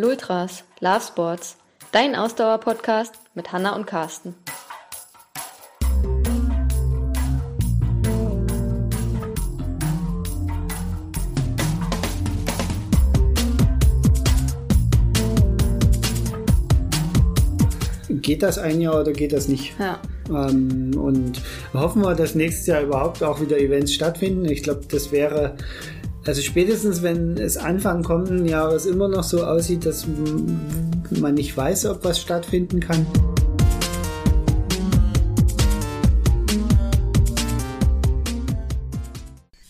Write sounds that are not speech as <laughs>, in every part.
Lultras, Love Sports, dein Ausdauer-Podcast mit Hanna und Carsten. Geht das ein Jahr oder geht das nicht? Ja. Ähm, und hoffen wir, dass nächstes Jahr überhaupt auch wieder Events stattfinden. Ich glaube, das wäre also spätestens, wenn es Anfang kommenden Jahres immer noch so aussieht, dass man nicht weiß, ob was stattfinden kann.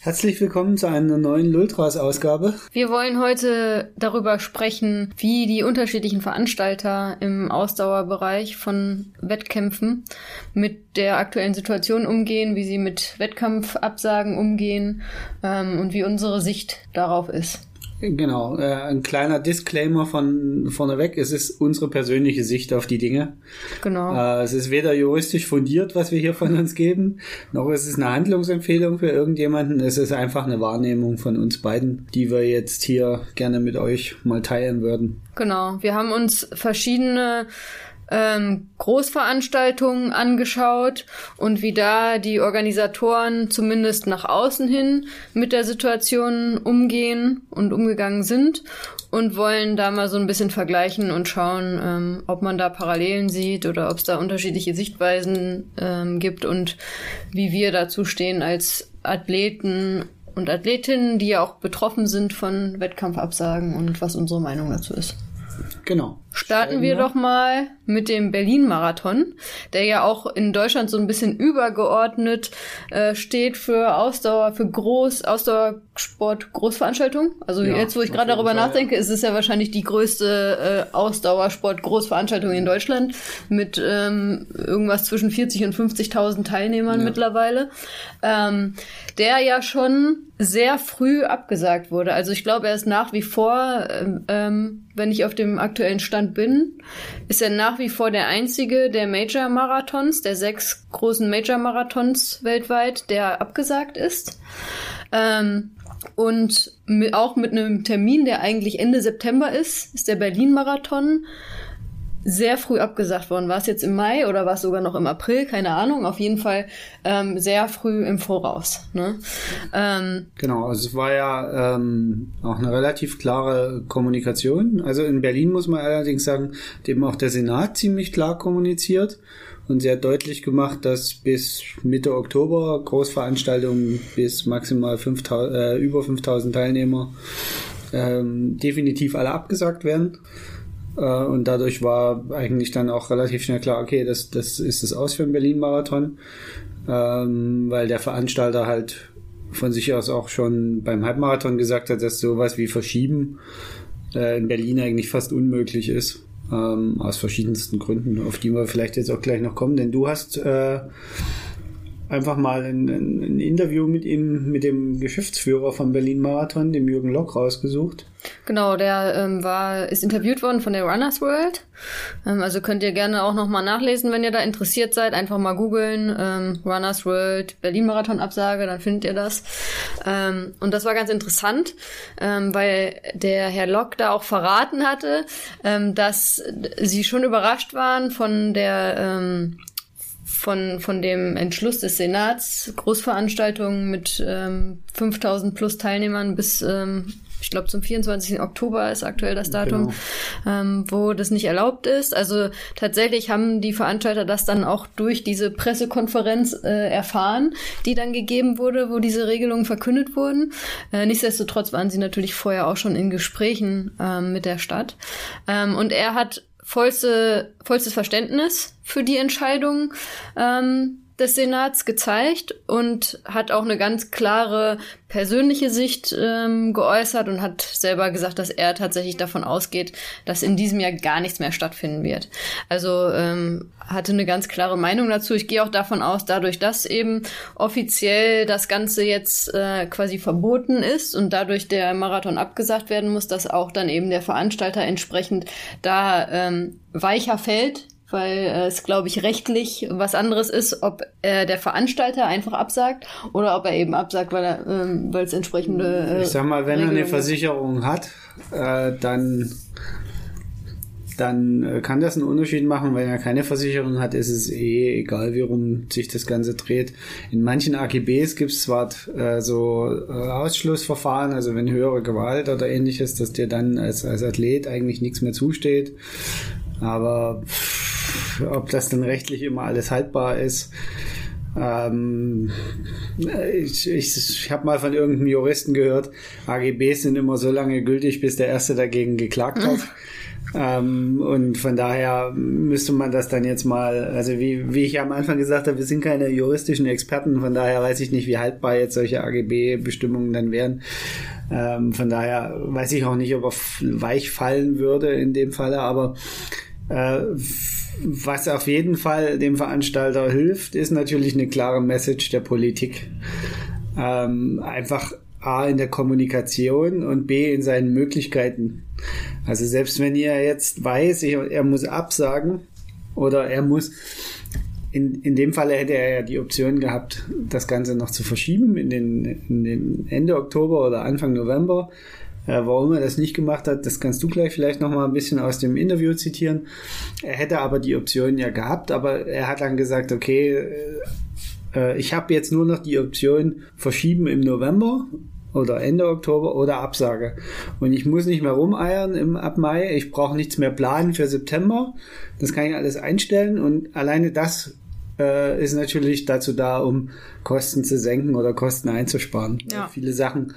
Herzlich willkommen zu einer neuen Lultras-Ausgabe. Wir wollen heute darüber sprechen, wie die unterschiedlichen Veranstalter im Ausdauerbereich von Wettkämpfen mit der aktuellen Situation umgehen, wie sie mit Wettkampfabsagen umgehen ähm, und wie unsere Sicht darauf ist. Genau, äh, ein kleiner Disclaimer von vorneweg. Es ist unsere persönliche Sicht auf die Dinge. Genau. Äh, es ist weder juristisch fundiert, was wir hier von uns geben, noch ist es eine Handlungsempfehlung für irgendjemanden. Es ist einfach eine Wahrnehmung von uns beiden, die wir jetzt hier gerne mit euch mal teilen würden. Genau. Wir haben uns verschiedene ähm, Großveranstaltungen angeschaut und wie da die Organisatoren zumindest nach außen hin mit der Situation umgehen und umgegangen sind und wollen da mal so ein bisschen vergleichen und schauen, ähm, ob man da Parallelen sieht oder ob es da unterschiedliche Sichtweisen ähm, gibt und wie wir dazu stehen als Athleten und Athletinnen, die ja auch betroffen sind von Wettkampfabsagen und was unsere Meinung dazu ist. Genau. Starten wir doch mal mit dem Berlin-Marathon, der ja auch in Deutschland so ein bisschen übergeordnet äh, steht für Ausdauer, für Groß, Ausdauersport, Großveranstaltung. Also ja, jetzt, wo ich gerade darüber nachdenke, ist es ja wahrscheinlich die größte äh, Ausdauersport, Großveranstaltung in Deutschland mit ähm, irgendwas zwischen 40 und 50.000 Teilnehmern ja. mittlerweile, ähm, der ja schon sehr früh abgesagt wurde. Also ich glaube, er ist nach wie vor, ähm, ähm wenn ich auf dem aktuellen Stand Bin, ist er nach wie vor der einzige der Major-Marathons, der sechs großen Major-Marathons weltweit, der abgesagt ist. Ähm, und mit, auch mit einem Termin, der eigentlich Ende September ist, ist der Berlin-Marathon sehr früh abgesagt worden. War es jetzt im Mai oder war es sogar noch im April? Keine Ahnung. Auf jeden Fall ähm, sehr früh im Voraus. Ne? Ähm, genau, also es war ja ähm, auch eine relativ klare Kommunikation. Also in Berlin muss man allerdings sagen, dem auch der Senat ziemlich klar kommuniziert und sehr deutlich gemacht, dass bis Mitte Oktober Großveranstaltungen bis maximal 5000, äh, über 5000 Teilnehmer ähm, definitiv alle abgesagt werden. Äh, und dadurch war eigentlich dann auch relativ schnell klar, okay, das, das ist das Aus für den Berlin-Marathon, ähm, weil der Veranstalter halt von sich aus auch schon beim Halbmarathon gesagt hat, dass sowas wie Verschieben äh, in Berlin eigentlich fast unmöglich ist. Ähm, aus verschiedensten Gründen, auf die wir vielleicht jetzt auch gleich noch kommen, denn du hast äh, einfach mal ein, ein, Interview mit ihm, mit dem Geschäftsführer vom Berlin Marathon, dem Jürgen Lock, rausgesucht. Genau, der ähm, war, ist interviewt worden von der Runners World. Ähm, also könnt ihr gerne auch nochmal nachlesen, wenn ihr da interessiert seid. Einfach mal googeln, ähm, Runners World, Berlin Marathon Absage, dann findet ihr das. Ähm, und das war ganz interessant, ähm, weil der Herr Lock da auch verraten hatte, ähm, dass sie schon überrascht waren von der von, von dem Entschluss des Senats, Großveranstaltungen mit ähm, 5000 plus Teilnehmern bis, ähm, ich glaube, zum 24. Oktober ist aktuell das Datum, genau. ähm, wo das nicht erlaubt ist. Also tatsächlich haben die Veranstalter das dann auch durch diese Pressekonferenz äh, erfahren, die dann gegeben wurde, wo diese Regelungen verkündet wurden. Äh, nichtsdestotrotz waren sie natürlich vorher auch schon in Gesprächen ähm, mit der Stadt. Ähm, und er hat vollste, vollstes Verständnis für die Entscheidung. Ähm, des Senats gezeigt und hat auch eine ganz klare persönliche Sicht ähm, geäußert und hat selber gesagt, dass er tatsächlich davon ausgeht, dass in diesem Jahr gar nichts mehr stattfinden wird. Also ähm, hatte eine ganz klare Meinung dazu. Ich gehe auch davon aus, dadurch, dass eben offiziell das Ganze jetzt äh, quasi verboten ist und dadurch der Marathon abgesagt werden muss, dass auch dann eben der Veranstalter entsprechend da ähm, weicher fällt weil äh, es, glaube ich, rechtlich was anderes ist, ob äh, der Veranstalter einfach absagt oder ob er eben absagt, weil er, ähm, weil es entsprechende. Äh, ich sag mal, wenn er eine Versicherung hat, äh, dann dann äh, kann das einen Unterschied machen. Wenn er keine Versicherung hat, ist es eh egal, wie rum sich das Ganze dreht. In manchen AGBs gibt es zwar äh, so äh, Ausschlussverfahren, also wenn höhere Gewalt oder ähnliches, dass dir dann als, als Athlet eigentlich nichts mehr zusteht. Aber pff, ob das dann rechtlich immer alles haltbar ist, ähm, ich ich, ich habe mal von irgendeinem Juristen gehört, AGBs sind immer so lange gültig, bis der Erste dagegen geklagt hat. <laughs> Ähm, und von daher müsste man das dann jetzt mal, also wie, wie ich am Anfang gesagt habe, wir sind keine juristischen Experten, von daher weiß ich nicht, wie haltbar jetzt solche AGB-Bestimmungen dann wären. Ähm, von daher weiß ich auch nicht, ob er weich fallen würde in dem Falle, aber äh, was auf jeden Fall dem Veranstalter hilft, ist natürlich eine klare Message der Politik. Ähm, einfach A in der Kommunikation und B in seinen Möglichkeiten. Also selbst wenn ihr jetzt weiß, er muss absagen oder er muss, in, in dem Falle hätte er ja die Option gehabt, das Ganze noch zu verschieben in den, in den Ende Oktober oder Anfang November. Äh, warum er das nicht gemacht hat, das kannst du gleich vielleicht noch mal ein bisschen aus dem Interview zitieren. Er hätte aber die Option ja gehabt, aber er hat dann gesagt, okay, äh, äh, ich habe jetzt nur noch die Option verschieben im November oder Ende Oktober oder Absage. Und ich muss nicht mehr rumeiern im, ab Mai. Ich brauche nichts mehr planen für September. Das kann ich alles einstellen und alleine das äh, ist natürlich dazu da, um Kosten zu senken oder Kosten einzusparen. Ja. Viele Sachen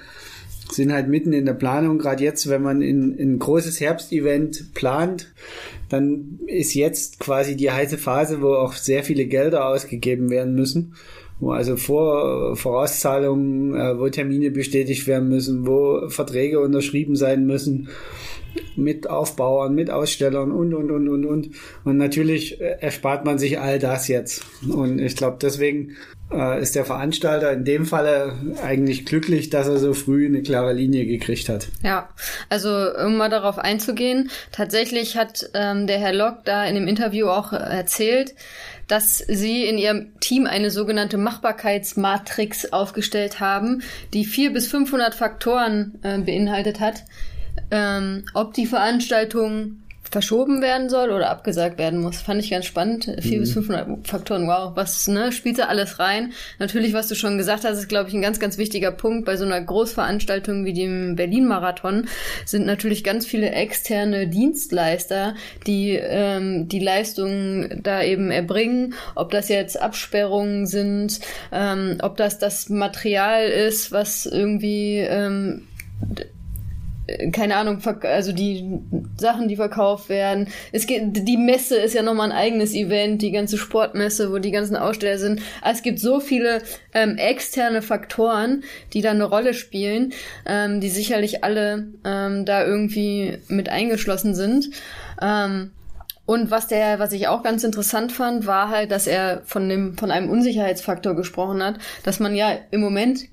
sind halt mitten in der Planung. Gerade jetzt, wenn man in, in ein großes Herbstevent plant, dann ist jetzt quasi die heiße Phase, wo auch sehr viele Gelder ausgegeben werden müssen wo also Vor Vorauszahlungen, äh, wo Termine bestätigt werden müssen, wo Verträge unterschrieben sein müssen mit Aufbauern, mit Ausstellern und, und, und, und, und. Und natürlich äh, erspart man sich all das jetzt. Und ich glaube, deswegen äh, ist der Veranstalter in dem Falle eigentlich glücklich, dass er so früh eine klare Linie gekriegt hat. Ja, also um mal darauf einzugehen, tatsächlich hat ähm, der Herr Lock da in dem Interview auch erzählt, dass sie in ihrem Team eine sogenannte Machbarkeitsmatrix aufgestellt haben, die vier bis 500 Faktoren äh, beinhaltet hat, ähm, ob die Veranstaltung verschoben werden soll oder abgesagt werden muss. Fand ich ganz spannend. Vier mhm. bis 500 Faktoren, wow, was ne, spielt da alles rein? Natürlich, was du schon gesagt hast, ist, glaube ich, ein ganz, ganz wichtiger Punkt. Bei so einer Großveranstaltung wie dem Berlin-Marathon sind natürlich ganz viele externe Dienstleister, die ähm, die Leistungen da eben erbringen. Ob das jetzt Absperrungen sind, ähm, ob das das Material ist, was irgendwie ähm, keine Ahnung, also die Sachen, die verkauft werden. Es geht, die Messe ist ja nochmal ein eigenes Event, die ganze Sportmesse, wo die ganzen Aussteller sind. Es gibt so viele ähm, externe Faktoren, die da eine Rolle spielen, ähm, die sicherlich alle ähm, da irgendwie mit eingeschlossen sind. Ähm, und was der, was ich auch ganz interessant fand, war halt, dass er von dem, von einem Unsicherheitsfaktor gesprochen hat, dass man ja im Moment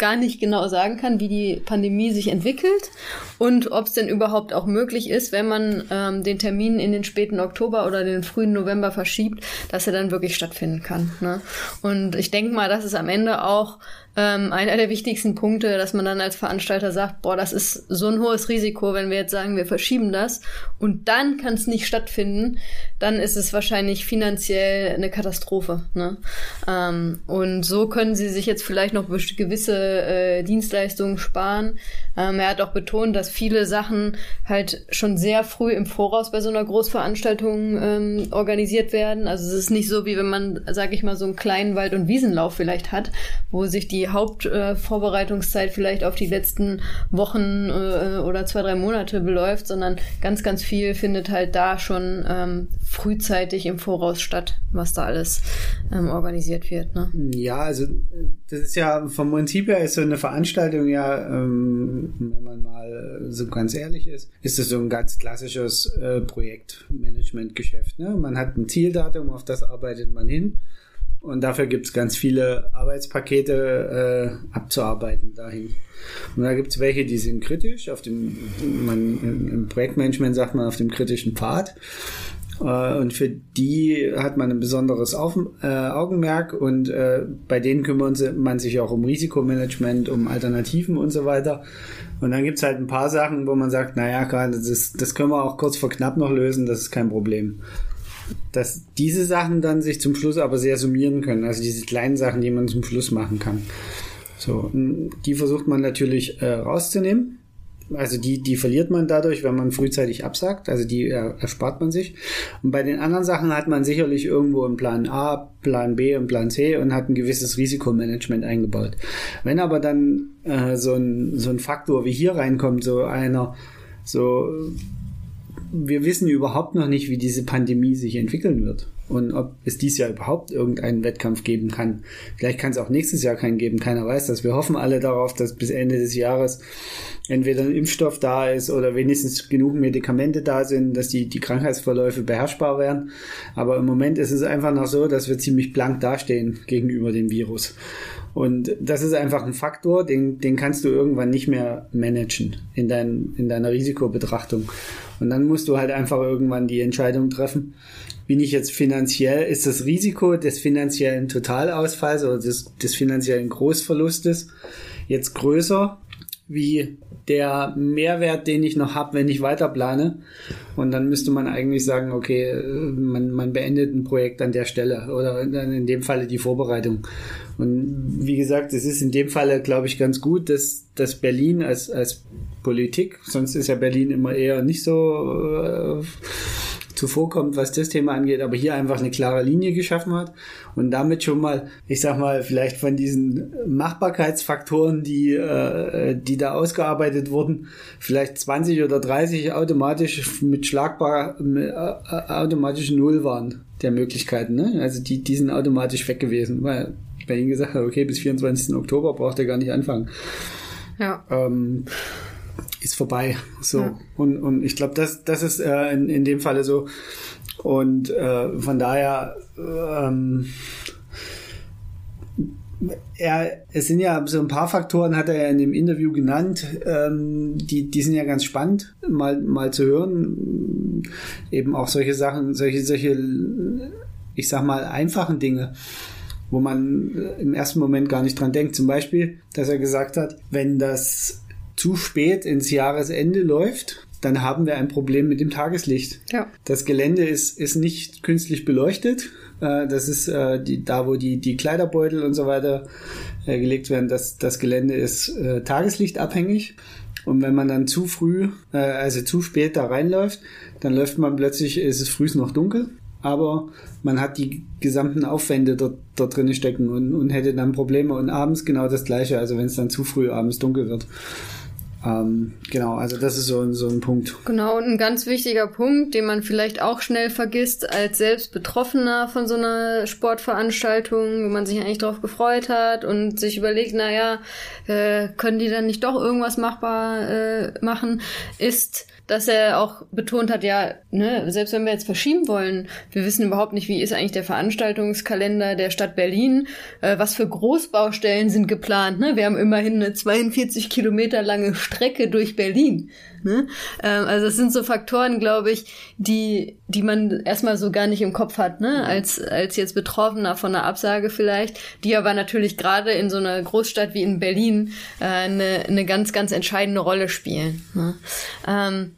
gar nicht genau sagen kann, wie die Pandemie sich entwickelt und ob es denn überhaupt auch möglich ist, wenn man ähm, den Termin in den späten Oktober oder den frühen November verschiebt, dass er dann wirklich stattfinden kann. Ne? Und ich denke mal, dass es am Ende auch ähm, einer der wichtigsten Punkte, dass man dann als Veranstalter sagt, boah, das ist so ein hohes Risiko, wenn wir jetzt sagen, wir verschieben das und dann kann es nicht stattfinden, dann ist es wahrscheinlich finanziell eine Katastrophe. Ne? Ähm, und so können sie sich jetzt vielleicht noch gewisse äh, Dienstleistungen sparen. Ähm, er hat auch betont, dass viele Sachen halt schon sehr früh im Voraus bei so einer Großveranstaltung ähm, organisiert werden. Also es ist nicht so, wie wenn man, sag ich mal, so einen kleinen Wald- und Wiesenlauf vielleicht hat, wo sich die Hauptvorbereitungszeit äh, vielleicht auf die letzten Wochen äh, oder zwei, drei Monate beläuft, sondern ganz, ganz viel findet halt da schon ähm, frühzeitig im Voraus statt, was da alles ähm, organisiert wird. Ne? Ja, also das ist ja vom Prinzip her ist so eine Veranstaltung ja, ähm, wenn man mal so ganz ehrlich ist, ist das so ein ganz klassisches äh, Projektmanagement-Geschäft. Ne? Man hat ein Zieldatum, auf das arbeitet man hin. Und dafür gibt es ganz viele Arbeitspakete äh, abzuarbeiten dahin. Und da gibt es welche, die sind kritisch, auf dem, man, im Projektmanagement sagt man auf dem kritischen Pfad. Äh, und für die hat man ein besonderes Auf, äh, Augenmerk und äh, bei denen kümmert man sich auch um Risikomanagement, um Alternativen und so weiter. Und dann gibt's halt ein paar Sachen, wo man sagt, naja, das, das können wir auch kurz vor knapp noch lösen, das ist kein Problem dass diese Sachen dann sich zum Schluss aber sehr summieren können. Also diese kleinen Sachen, die man zum Schluss machen kann. So, die versucht man natürlich äh, rauszunehmen. Also die, die verliert man dadurch, wenn man frühzeitig absagt. Also die äh, erspart man sich. Und bei den anderen Sachen hat man sicherlich irgendwo einen Plan A, Plan B und Plan C und hat ein gewisses Risikomanagement eingebaut. Wenn aber dann äh, so, ein, so ein Faktor wie hier reinkommt, so einer, so wir wissen überhaupt noch nicht, wie diese Pandemie sich entwickeln wird und ob es dies Jahr überhaupt irgendeinen Wettkampf geben kann. Vielleicht kann es auch nächstes Jahr keinen geben, keiner weiß das. Wir hoffen alle darauf, dass bis Ende des Jahres entweder ein Impfstoff da ist oder wenigstens genug Medikamente da sind, dass die, die Krankheitsverläufe beherrschbar werden. Aber im Moment ist es einfach noch so, dass wir ziemlich blank dastehen gegenüber dem Virus. Und das ist einfach ein Faktor, den, den kannst du irgendwann nicht mehr managen in, dein, in deiner Risikobetrachtung. Und dann musst du halt einfach irgendwann die Entscheidung treffen, bin ich jetzt finanziell, ist das Risiko des finanziellen Totalausfalls oder des, des finanziellen Großverlustes jetzt größer wie der Mehrwert, den ich noch habe, wenn ich weiter plane. Und dann müsste man eigentlich sagen, okay, man, man beendet ein Projekt an der Stelle oder in dem Falle die Vorbereitung. Und wie gesagt, es ist in dem Falle, glaube ich, ganz gut, dass, dass Berlin als, als Politik, sonst ist ja Berlin immer eher nicht so äh, zuvorkommt, was das Thema angeht, aber hier einfach eine klare Linie geschaffen hat und damit schon mal, ich sag mal, vielleicht von diesen Machbarkeitsfaktoren, die, äh, die da ausgearbeitet wurden, vielleicht 20 oder 30 automatisch mit schlagbar, mit, äh, automatisch Null waren der Möglichkeiten. Ne? Also die, die sind automatisch weg gewesen, weil Berlin gesagt hat, okay, bis 24. Oktober braucht er gar nicht anfangen. Ja. Ähm, ist vorbei. So. Ja. Und, und ich glaube, das, das ist äh, in, in dem Falle so. Und äh, von daher, ähm, er, es sind ja so ein paar Faktoren, hat er ja in dem Interview genannt, ähm, die, die sind ja ganz spannend, mal, mal zu hören. Eben auch solche Sachen, solche, solche, ich sag mal, einfachen Dinge wo man im ersten Moment gar nicht dran denkt. Zum Beispiel, dass er gesagt hat, wenn das zu spät ins Jahresende läuft, dann haben wir ein Problem mit dem Tageslicht. Ja. Das Gelände ist, ist nicht künstlich beleuchtet. Äh, das ist äh, die, da, wo die, die Kleiderbeutel und so weiter äh, gelegt werden. Das, das Gelände ist tageslichtabhängig. Und wenn man dann zu früh, also zu spät da reinläuft, dann läuft man plötzlich, ist es früh noch dunkel, aber man hat die gesamten Aufwände dort, dort drin stecken und, und hätte dann Probleme. Und abends genau das gleiche, also wenn es dann zu früh abends dunkel wird. Ähm, genau, also das ist so, so ein Punkt. Genau, und ein ganz wichtiger Punkt, den man vielleicht auch schnell vergisst als selbst Betroffener von so einer Sportveranstaltung, wo man sich eigentlich drauf gefreut hat und sich überlegt, naja, äh, können die dann nicht doch irgendwas machbar äh, machen, ist dass er auch betont hat, ja, ne, selbst wenn wir jetzt verschieben wollen, wir wissen überhaupt nicht, wie ist eigentlich der Veranstaltungskalender der Stadt Berlin, äh, was für Großbaustellen sind geplant. Ne? Wir haben immerhin eine 42 Kilometer lange Strecke durch Berlin. Ne? Ähm, also es sind so Faktoren, glaube ich, die, die man erstmal so gar nicht im Kopf hat, ne? als, als jetzt Betroffener von einer Absage vielleicht, die aber natürlich gerade in so einer Großstadt wie in Berlin äh, eine, eine ganz, ganz entscheidende Rolle spielen. Ne? Ähm,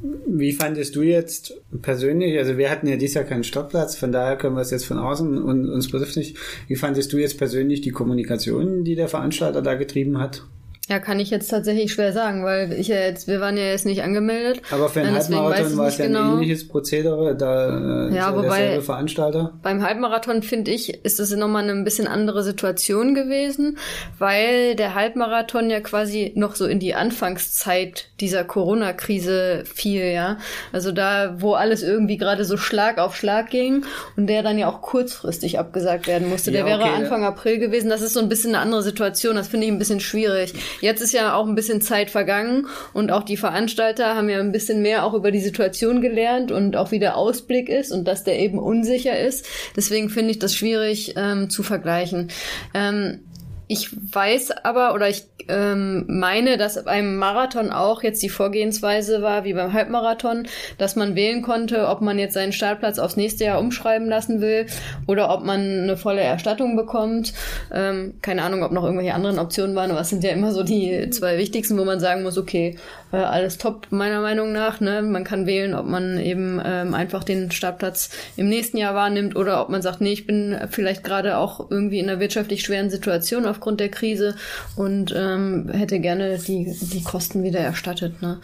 wie fandest du jetzt persönlich, also wir hatten ja dieses Jahr keinen Startplatz, von daher können wir es jetzt von außen und uns betrifft nicht. Wie fandest du jetzt persönlich die Kommunikation, die der Veranstalter da getrieben hat? Ja, kann ich jetzt tatsächlich schwer sagen, weil ich ja jetzt, wir waren ja jetzt nicht angemeldet. Aber für einen Halbmarathon war es ja genau. ein ähnliches Prozedere, da äh, ja, wobei Veranstalter. Beim Halbmarathon finde ich, ist das nochmal eine ein bisschen andere Situation gewesen, weil der Halbmarathon ja quasi noch so in die Anfangszeit dieser Corona-Krise fiel, ja. Also da, wo alles irgendwie gerade so Schlag auf Schlag ging und der dann ja auch kurzfristig abgesagt werden musste. Der ja, okay, wäre Anfang ja. April gewesen. Das ist so ein bisschen eine andere Situation. Das finde ich ein bisschen schwierig. Jetzt ist ja auch ein bisschen Zeit vergangen und auch die Veranstalter haben ja ein bisschen mehr auch über die Situation gelernt und auch wie der Ausblick ist und dass der eben unsicher ist. Deswegen finde ich das schwierig ähm, zu vergleichen. Ähm, ich weiß aber oder ich ähm, meine, dass beim Marathon auch jetzt die Vorgehensweise war, wie beim Halbmarathon, dass man wählen konnte, ob man jetzt seinen Startplatz aufs nächste Jahr umschreiben lassen will oder ob man eine volle Erstattung bekommt. Ähm, keine Ahnung, ob noch irgendwelche anderen Optionen waren, aber es sind ja immer so die zwei wichtigsten, wo man sagen muss, okay, äh, alles top meiner Meinung nach. Ne? Man kann wählen, ob man eben ähm, einfach den Startplatz im nächsten Jahr wahrnimmt oder ob man sagt, nee, ich bin vielleicht gerade auch irgendwie in einer wirtschaftlich schweren Situation aufgrund der Krise und ähm, hätte gerne die, die Kosten wieder erstattet. Ne?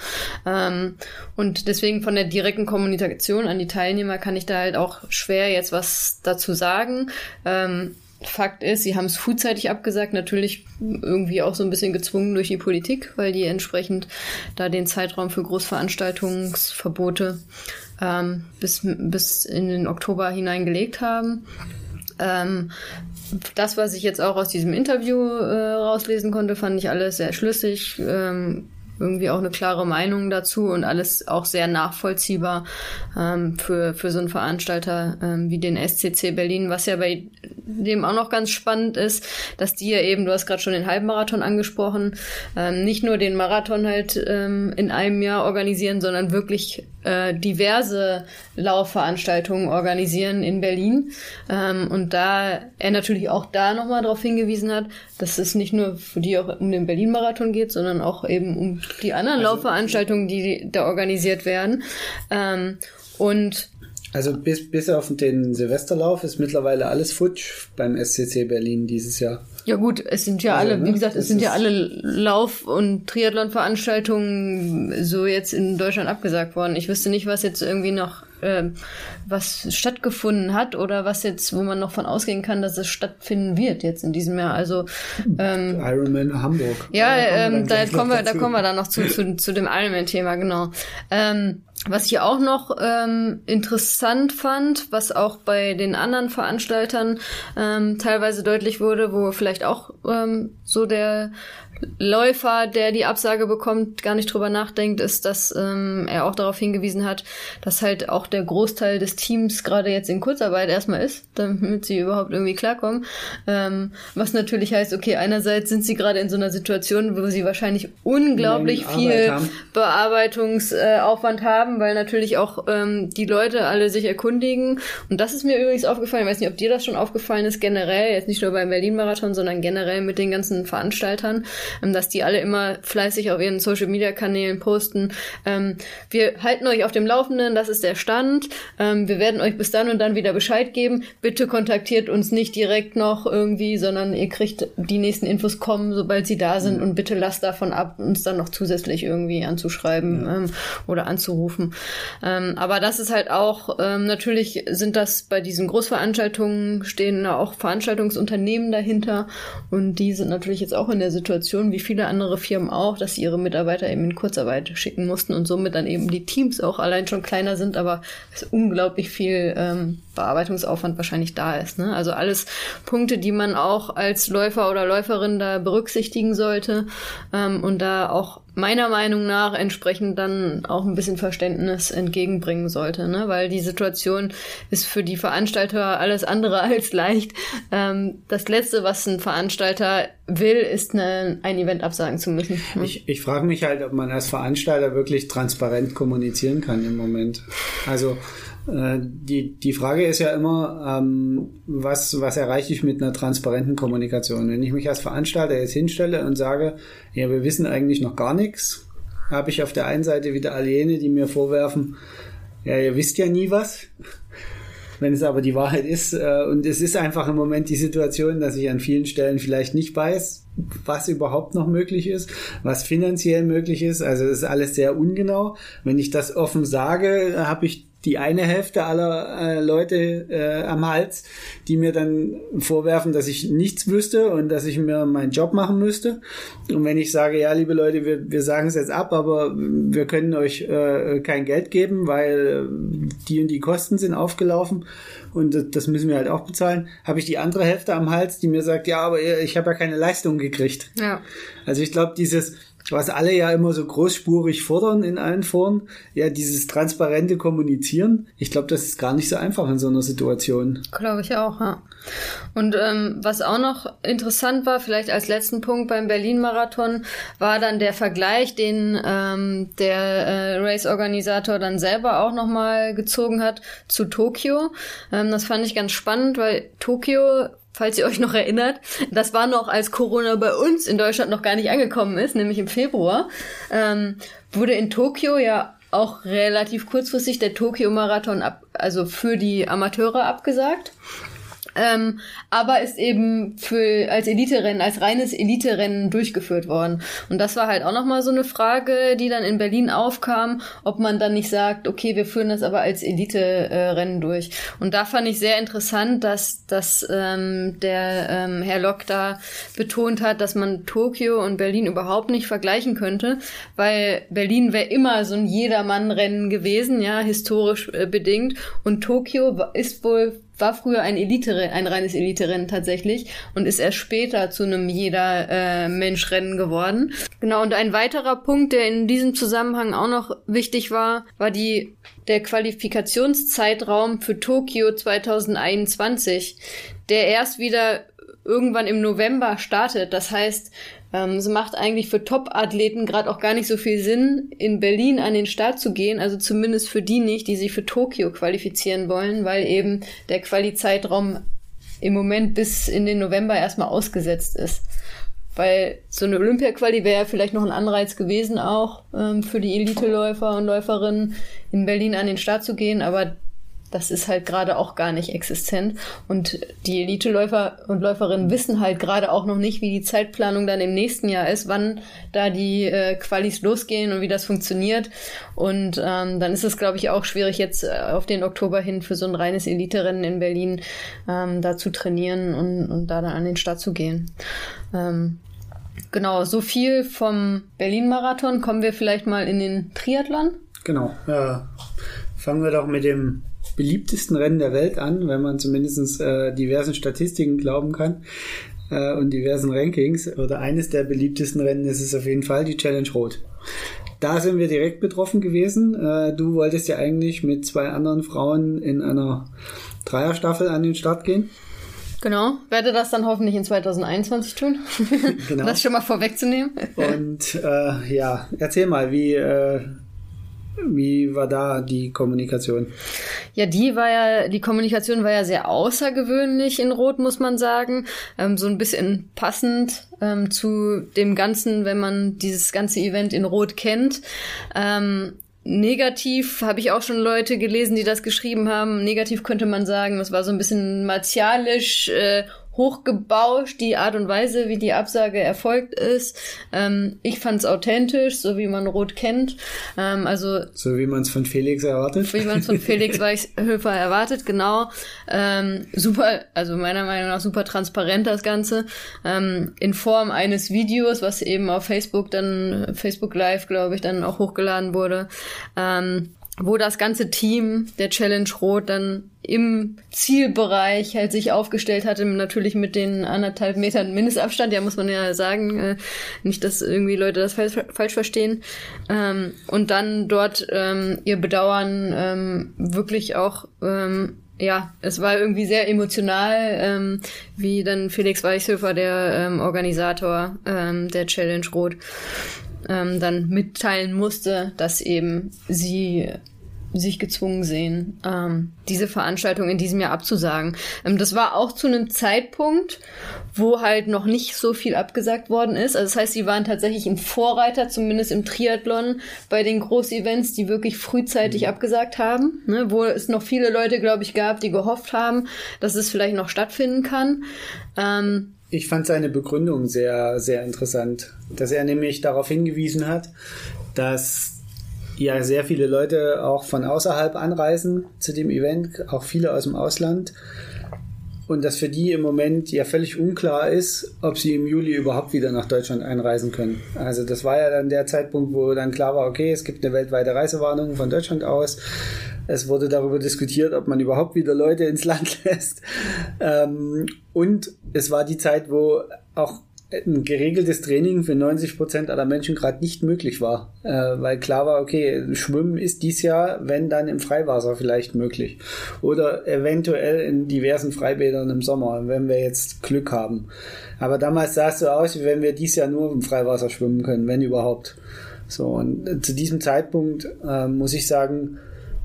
Ähm, und deswegen von der direkten Kommunikation an die Teilnehmer kann ich da halt auch schwer jetzt was dazu sagen. Ähm, Fakt ist, sie haben es frühzeitig abgesagt, natürlich irgendwie auch so ein bisschen gezwungen durch die Politik, weil die entsprechend da den Zeitraum für Großveranstaltungsverbote ähm, bis, bis in den Oktober hineingelegt haben. Ähm, das, was ich jetzt auch aus diesem Interview äh, rauslesen konnte, fand ich alles sehr schlüssig. Ähm, irgendwie auch eine klare Meinung dazu und alles auch sehr nachvollziehbar ähm, für, für so einen Veranstalter ähm, wie den SCC Berlin, was ja bei dem auch noch ganz spannend ist, dass die ja eben, du hast gerade schon den Halbmarathon angesprochen, ähm, nicht nur den Marathon halt ähm, in einem Jahr organisieren, sondern wirklich äh, diverse Laufveranstaltungen organisieren in Berlin. Ähm, und da er natürlich auch da nochmal darauf hingewiesen hat, dass es nicht nur für die auch um den Berlin-Marathon geht, sondern auch eben um die anderen also, Laufveranstaltungen, die da organisiert werden. Ähm, und also bis, bis auf den Silvesterlauf ist mittlerweile alles futsch beim SCC Berlin dieses Jahr. Ja gut, es sind ja also, alle, wie ne, gesagt, es sind ja alle Lauf- und Triathlon-Veranstaltungen so jetzt in Deutschland abgesagt worden. Ich wüsste nicht, was jetzt irgendwie noch äh, was stattgefunden hat oder was jetzt, wo man noch von ausgehen kann, dass es stattfinden wird jetzt in diesem Jahr. Also ähm, Ironman Hamburg. Ja, ähm, da kommen wir, da kommen wir dann noch zu, zu, zu dem Ironman-Thema, genau. Ähm, was ich auch noch ähm, interessant fand, was auch bei den anderen Veranstaltern ähm, teilweise deutlich wurde, wo vielleicht auch ähm, so der Läufer, der die Absage bekommt, gar nicht drüber nachdenkt, ist, dass ähm, er auch darauf hingewiesen hat, dass halt auch der Großteil des Teams gerade jetzt in Kurzarbeit erstmal ist, damit sie überhaupt irgendwie klarkommen. Ähm, was natürlich heißt, okay, einerseits sind sie gerade in so einer Situation, wo sie wahrscheinlich unglaublich viel haben. Bearbeitungsaufwand äh, haben, weil natürlich auch ähm, die Leute alle sich erkundigen. Und das ist mir übrigens aufgefallen, ich weiß nicht, ob dir das schon aufgefallen ist, generell, jetzt nicht nur beim Berlin-Marathon, sondern generell mit den ganzen Veranstaltern dass die alle immer fleißig auf ihren Social Media Kanälen posten. Ähm, wir halten euch auf dem Laufenden, das ist der Stand. Ähm, wir werden euch bis dann und dann wieder Bescheid geben. Bitte kontaktiert uns nicht direkt noch irgendwie, sondern ihr kriegt die nächsten Infos kommen, sobald sie da sind mhm. und bitte lasst davon ab, uns dann noch zusätzlich irgendwie anzuschreiben ja. ähm, oder anzurufen. Ähm, aber das ist halt auch, ähm, natürlich sind das bei diesen Großveranstaltungen stehen da auch Veranstaltungsunternehmen dahinter und die sind natürlich jetzt auch in der Situation, Situation, wie viele andere Firmen auch, dass sie ihre Mitarbeiter eben in Kurzarbeit schicken mussten und somit dann eben die Teams auch allein schon kleiner sind, aber es unglaublich viel ähm, Bearbeitungsaufwand wahrscheinlich da ist. Ne? Also alles Punkte, die man auch als Läufer oder Läuferin da berücksichtigen sollte ähm, und da auch meiner Meinung nach entsprechend dann auch ein bisschen Verständnis entgegenbringen sollte, ne? weil die Situation ist für die Veranstalter alles andere <laughs> als leicht. Ähm, das Letzte, was ein Veranstalter will, ist eine, ein Event absagen zu müssen. Ne? <laughs> Ich, ich frage mich halt, ob man als Veranstalter wirklich transparent kommunizieren kann im Moment. Also die, die Frage ist ja immer, ähm, was, was erreiche ich mit einer transparenten Kommunikation? Wenn ich mich als Veranstalter jetzt hinstelle und sage, ja, wir wissen eigentlich noch gar nichts, habe ich auf der einen Seite wieder all jene, die mir vorwerfen, ja, ihr wisst ja nie was. Wenn es aber die Wahrheit ist, äh, und es ist einfach im Moment die Situation, dass ich an vielen Stellen vielleicht nicht weiß, was überhaupt noch möglich ist, was finanziell möglich ist. Also es ist alles sehr ungenau. Wenn ich das offen sage, habe ich die eine Hälfte aller äh, Leute äh, am Hals, die mir dann vorwerfen, dass ich nichts wüsste und dass ich mir meinen Job machen müsste. Und wenn ich sage, ja, liebe Leute, wir, wir sagen es jetzt ab, aber wir können euch äh, kein Geld geben, weil äh, die und die Kosten sind aufgelaufen und das müssen wir halt auch bezahlen, habe ich die andere Hälfte am Hals, die mir sagt, ja, aber ich habe ja keine Leistung gekriegt. Ja. Also ich glaube, dieses was alle ja immer so großspurig fordern in allen Foren, ja, dieses transparente Kommunizieren. Ich glaube, das ist gar nicht so einfach in so einer Situation. Glaube ich auch, ja. Und ähm, was auch noch interessant war, vielleicht als letzten Punkt beim Berlin-Marathon, war dann der Vergleich, den ähm, der äh, Race-Organisator dann selber auch nochmal gezogen hat zu Tokio. Ähm, das fand ich ganz spannend, weil Tokio falls ihr euch noch erinnert. Das war noch, als Corona bei uns in Deutschland noch gar nicht angekommen ist, nämlich im Februar, ähm, wurde in Tokio ja auch relativ kurzfristig der Tokio-Marathon ab, also für die Amateure abgesagt. Ähm, aber ist eben für als Elite-Rennen, als reines Elite-Rennen durchgeführt worden. Und das war halt auch nochmal so eine Frage, die dann in Berlin aufkam, ob man dann nicht sagt, okay, wir führen das aber als Elite-Rennen durch. Und da fand ich sehr interessant, dass, dass ähm, der ähm, Herr Lock da betont hat, dass man Tokio und Berlin überhaupt nicht vergleichen könnte, weil Berlin wäre immer so ein Jedermann-Rennen gewesen, ja, historisch äh, bedingt. Und Tokio ist wohl war früher ein Elite ein reines Elite-Rennen tatsächlich und ist erst später zu einem jeder äh, Mensch-Rennen geworden. Genau, und ein weiterer Punkt, der in diesem Zusammenhang auch noch wichtig war, war die der Qualifikationszeitraum für Tokio 2021, der erst wieder irgendwann im November startet. Das heißt, ähm, es macht eigentlich für Top-Athleten gerade auch gar nicht so viel Sinn, in Berlin an den Start zu gehen, also zumindest für die nicht, die sich für Tokio qualifizieren wollen, weil eben der Quali-Zeitraum im Moment bis in den November erstmal ausgesetzt ist. Weil so eine Olympia-Quali wäre ja vielleicht noch ein Anreiz gewesen, auch ähm, für die Elite-Läufer und Läuferinnen in Berlin an den Start zu gehen, aber das ist halt gerade auch gar nicht existent. Und die Elite-Läufer und Läuferinnen wissen halt gerade auch noch nicht, wie die Zeitplanung dann im nächsten Jahr ist, wann da die äh, Qualis losgehen und wie das funktioniert. Und ähm, dann ist es, glaube ich, auch schwierig, jetzt äh, auf den Oktober hin für so ein reines Elite-Rennen in Berlin ähm, da zu trainieren und, und da dann an den Start zu gehen. Ähm, genau, so viel vom Berlin-Marathon. Kommen wir vielleicht mal in den Triathlon. Genau. Ja. Fangen wir doch mit dem beliebtesten Rennen der Welt an, wenn man zumindest äh, diversen Statistiken glauben kann äh, und diversen Rankings. Oder eines der beliebtesten Rennen ist es auf jeden Fall die Challenge Rot. Da sind wir direkt betroffen gewesen. Äh, du wolltest ja eigentlich mit zwei anderen Frauen in einer Dreierstaffel an den Start gehen. Genau, werde das dann hoffentlich in 2021 tun. <laughs> genau. Das schon mal vorwegzunehmen. Und äh, ja, erzähl mal, wie, äh, wie war da die Kommunikation? Ja, die war ja, die Kommunikation war ja sehr außergewöhnlich in Rot, muss man sagen. Ähm, so ein bisschen passend ähm, zu dem Ganzen, wenn man dieses ganze Event in Rot kennt. Ähm, Negativ habe ich auch schon Leute gelesen, die das geschrieben haben. Negativ könnte man sagen, es war so ein bisschen martialisch, äh, hochgebauscht, die Art und Weise, wie die Absage erfolgt ist. Ähm, ich fand es authentisch, so wie man Rot kennt. Ähm, also so wie man es von Felix erwartet. Wie man es von Felix <laughs> Weichhöfer erwartet, genau. Ähm, super, also meiner Meinung nach super transparent das Ganze. Ähm, in Form eines Videos, was eben auf Facebook dann, Facebook Live, glaube ich, dann auch hochgeladen wurde. Wo das ganze Team der Challenge Rot dann im Zielbereich halt sich aufgestellt hatte, natürlich mit den anderthalb Metern Mindestabstand, ja muss man ja sagen, äh, nicht, dass irgendwie Leute das falsch, falsch verstehen. Ähm, und dann dort ähm, ihr Bedauern ähm, wirklich auch ähm, ja, es war irgendwie sehr emotional, ähm, wie dann Felix Weichshöfer, der ähm, Organisator ähm, der Challenge Rot, ähm, dann mitteilen musste, dass eben sie sich gezwungen sehen, ähm, diese Veranstaltung in diesem Jahr abzusagen. Ähm, das war auch zu einem Zeitpunkt, wo halt noch nicht so viel abgesagt worden ist. Also das heißt, sie waren tatsächlich ein Vorreiter, zumindest im Triathlon, bei den Großevents, die wirklich frühzeitig mhm. abgesagt haben, ne, wo es noch viele Leute, glaube ich, gab, die gehofft haben, dass es vielleicht noch stattfinden kann. Ähm, ich fand seine Begründung sehr, sehr interessant, dass er nämlich darauf hingewiesen hat, dass ja sehr viele Leute auch von außerhalb anreisen zu dem Event, auch viele aus dem Ausland. Und dass für die im Moment ja völlig unklar ist, ob sie im Juli überhaupt wieder nach Deutschland einreisen können. Also das war ja dann der Zeitpunkt, wo dann klar war, okay, es gibt eine weltweite Reisewarnung von Deutschland aus. Es wurde darüber diskutiert, ob man überhaupt wieder Leute ins Land <laughs> lässt. Ähm, und es war die Zeit, wo auch ein geregeltes Training für 90 Prozent aller Menschen gerade nicht möglich war, äh, weil klar war, okay, Schwimmen ist dies Jahr, wenn dann im Freiwasser vielleicht möglich oder eventuell in diversen Freibädern im Sommer, wenn wir jetzt Glück haben. Aber damals sah es so aus, wie wenn wir dies Jahr nur im Freiwasser schwimmen können, wenn überhaupt. So und zu diesem Zeitpunkt äh, muss ich sagen,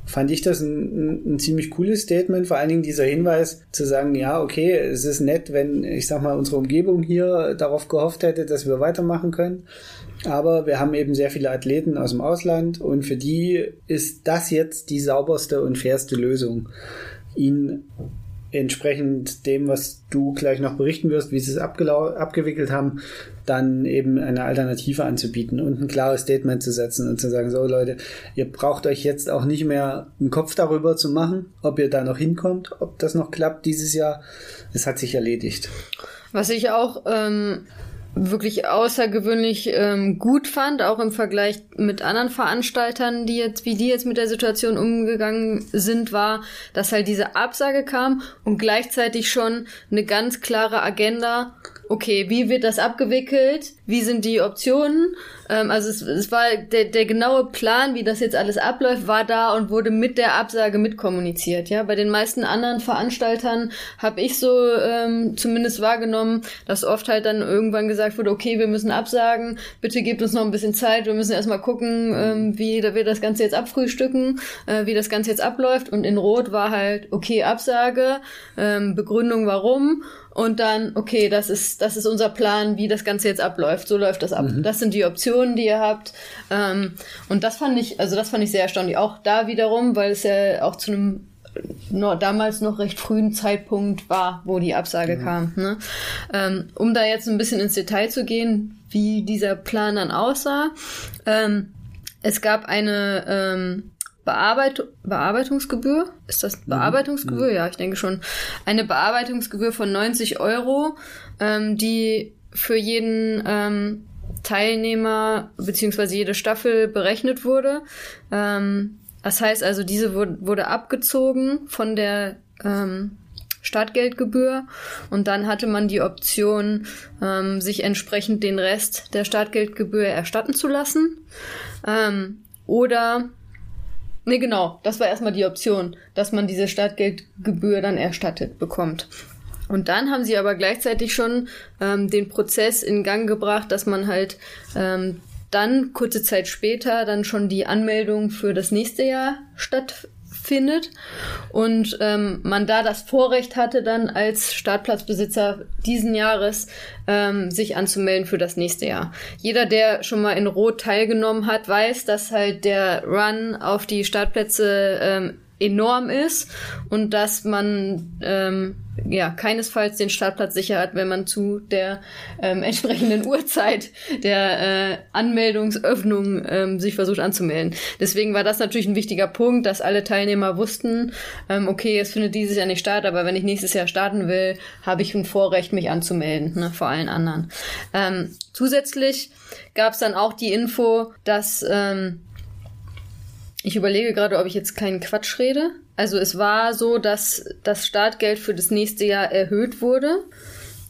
fand ich das ein, ein, ziemlich cooles Statement. Vor allen Dingen dieser Hinweis zu sagen, ja, okay, es ist nett, wenn, ich sag mal, unsere Umgebung hier darauf gehofft hätte, dass wir weitermachen können. Aber wir haben eben sehr viele Athleten aus dem Ausland und für die ist das jetzt die sauberste und fairste Lösung, ihnen entsprechend dem, was du gleich noch berichten wirst, wie sie es abgewickelt haben, dann eben eine Alternative anzubieten und ein klares Statement zu setzen und zu sagen, so Leute, ihr braucht euch jetzt auch nicht mehr einen Kopf darüber zu machen, ob ihr da noch hinkommt, ob das noch klappt dieses Jahr. Es hat sich erledigt. Was ich auch ähm, wirklich außergewöhnlich ähm, gut fand, auch im Vergleich mit anderen Veranstaltern, die jetzt, wie die jetzt mit der Situation umgegangen sind, war, dass halt diese Absage kam und gleichzeitig schon eine ganz klare Agenda okay, wie wird das abgewickelt? Wie sind die Optionen? Ähm, also es, es war der, der genaue Plan, wie das jetzt alles abläuft, war da und wurde mit der Absage mitkommuniziert. Ja, bei den meisten anderen Veranstaltern habe ich so ähm, zumindest wahrgenommen, dass oft halt dann irgendwann gesagt wurde, okay, wir müssen absagen, bitte gebt uns noch ein bisschen Zeit, wir müssen erstmal gucken, ähm, wie wir das Ganze jetzt abfrühstücken, äh, wie das Ganze jetzt abläuft. Und in Rot war halt, okay, Absage, ähm, Begründung warum und dann, okay, das ist, das ist unser Plan, wie das Ganze jetzt abläuft. So läuft das ab. Mhm. Das sind die Optionen, die ihr habt. Ähm, und das fand ich, also das fand ich sehr erstaunlich. Auch da wiederum, weil es ja auch zu einem no, damals noch recht frühen Zeitpunkt war, wo die Absage mhm. kam. Ne? Ähm, um da jetzt ein bisschen ins Detail zu gehen, wie dieser Plan dann aussah. Ähm, es gab eine ähm, Bearbeit Bearbeitungsgebühr. Ist das mhm. Bearbeitungsgebühr? Mhm. Ja, ich denke schon. Eine Bearbeitungsgebühr von 90 Euro, ähm, die für jeden ähm, Teilnehmer beziehungsweise jede Staffel berechnet wurde. Ähm, das heißt also, diese wurde, wurde abgezogen von der ähm, Startgeldgebühr und dann hatte man die Option, ähm, sich entsprechend den Rest der Startgeldgebühr erstatten zu lassen. Ähm, oder Nee, genau. Das war erstmal die Option, dass man diese Startgeldgebühr dann erstattet bekommt. Und dann haben sie aber gleichzeitig schon ähm, den Prozess in Gang gebracht, dass man halt ähm, dann kurze Zeit später dann schon die Anmeldung für das nächste Jahr statt findet und ähm, man da das Vorrecht hatte, dann als Startplatzbesitzer diesen Jahres ähm, sich anzumelden für das nächste Jahr. Jeder, der schon mal in Rot teilgenommen hat, weiß, dass halt der Run auf die Startplätze ähm, enorm ist und dass man ähm, ja keinesfalls den Startplatz sicher hat, wenn man zu der ähm, entsprechenden <laughs> Uhrzeit der äh, Anmeldungsöffnung ähm, sich versucht anzumelden. Deswegen war das natürlich ein wichtiger Punkt, dass alle Teilnehmer wussten, ähm, okay, es findet dieses Jahr nicht statt, aber wenn ich nächstes Jahr starten will, habe ich ein Vorrecht, mich anzumelden, ne, vor allen anderen. Ähm, zusätzlich gab es dann auch die Info, dass ähm, ich überlege gerade, ob ich jetzt keinen Quatsch rede. Also es war so, dass das Startgeld für das nächste Jahr erhöht wurde.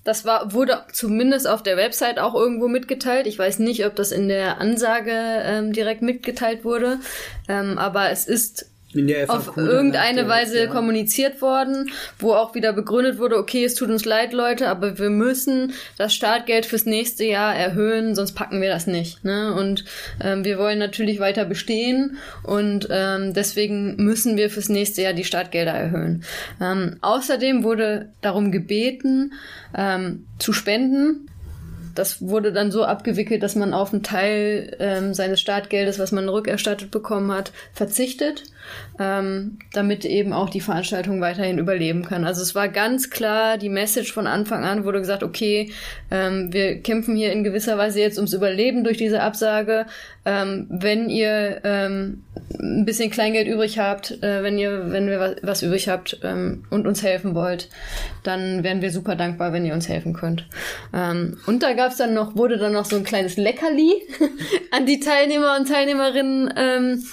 Das war, wurde zumindest auf der Website auch irgendwo mitgeteilt. Ich weiß nicht, ob das in der Ansage ähm, direkt mitgeteilt wurde. Ähm, aber es ist auf irgendeine Weise ja. kommuniziert worden, wo auch wieder begründet wurde, okay, es tut uns leid, Leute, aber wir müssen das Startgeld fürs nächste Jahr erhöhen, sonst packen wir das nicht. Ne? Und ähm, wir wollen natürlich weiter bestehen und ähm, deswegen müssen wir fürs nächste Jahr die Startgelder erhöhen. Ähm, außerdem wurde darum gebeten, ähm, zu spenden das wurde dann so abgewickelt, dass man auf einen Teil ähm, seines Startgeldes, was man rückerstattet bekommen hat, verzichtet, ähm, damit eben auch die Veranstaltung weiterhin überleben kann. Also es war ganz klar, die Message von Anfang an wurde gesagt, okay, ähm, wir kämpfen hier in gewisser Weise jetzt ums Überleben durch diese Absage. Ähm, wenn ihr ähm, ein bisschen Kleingeld übrig habt, äh, wenn ihr, wenn wir was, was übrig habt ähm, und uns helfen wollt, dann wären wir super dankbar, wenn ihr uns helfen könnt. Ähm, und da gab gab's dann noch, wurde dann noch so ein kleines Leckerli <laughs> an die Teilnehmer und Teilnehmerinnen ähm,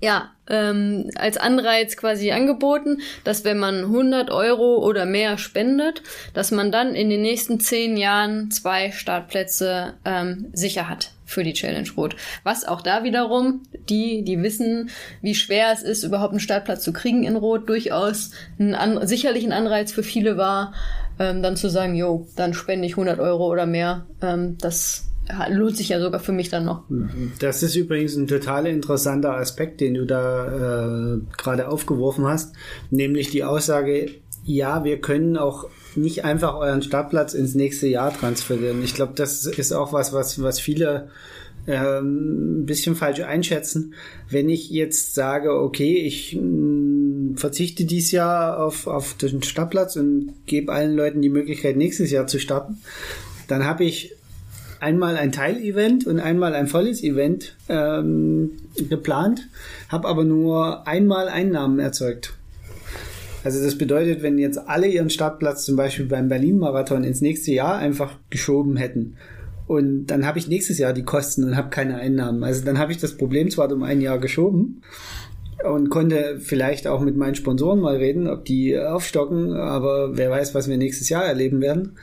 ja, ähm, als Anreiz quasi angeboten, dass wenn man 100 Euro oder mehr spendet, dass man dann in den nächsten zehn Jahren zwei Startplätze ähm, sicher hat für die Challenge Rot. Was auch da wiederum die, die wissen, wie schwer es ist, überhaupt einen Startplatz zu kriegen in Rot, durchaus ein an, sicherlich ein Anreiz für viele war, ähm, dann zu sagen, jo, dann spende ich 100 Euro oder mehr. Ähm, das lohnt sich ja sogar für mich dann noch. Das ist übrigens ein total interessanter Aspekt, den du da äh, gerade aufgeworfen hast, nämlich die Aussage, ja, wir können auch nicht einfach euren Startplatz ins nächste Jahr transferieren. Ich glaube, das ist auch was, was, was viele ähm, ein bisschen falsch einschätzen. Wenn ich jetzt sage, okay, ich mm, verzichte dieses Jahr auf, auf den Startplatz und gebe allen Leuten die Möglichkeit, nächstes Jahr zu starten, dann habe ich einmal ein Teilevent und einmal ein volles Event ähm, geplant, habe aber nur einmal Einnahmen erzeugt. Also das bedeutet, wenn jetzt alle ihren Startplatz zum Beispiel beim Berlin-Marathon ins nächste Jahr einfach geschoben hätten und dann habe ich nächstes Jahr die Kosten und habe keine Einnahmen. Also dann habe ich das Problem zwar um ein Jahr geschoben, und konnte vielleicht auch mit meinen Sponsoren mal reden, ob die aufstocken, aber wer weiß, was wir nächstes Jahr erleben werden,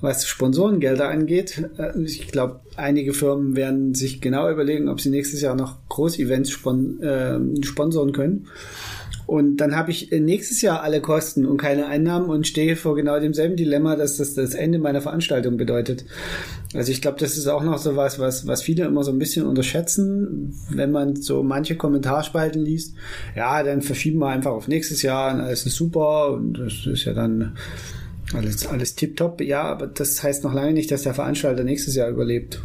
was Sponsorengelder angeht. Äh, ich glaube, einige Firmen werden sich genau überlegen, ob sie nächstes Jahr noch Großevents spon äh, sponsoren können. Und dann habe ich nächstes Jahr alle Kosten und keine Einnahmen und stehe vor genau demselben Dilemma, dass das das Ende meiner Veranstaltung bedeutet. Also ich glaube, das ist auch noch so was, was, was viele immer so ein bisschen unterschätzen, wenn man so manche Kommentarspalten liest. Ja, dann verschieben wir einfach auf nächstes Jahr und alles ist super und das ist ja dann alles, alles tipptopp. Ja, aber das heißt noch lange nicht, dass der Veranstalter nächstes Jahr überlebt.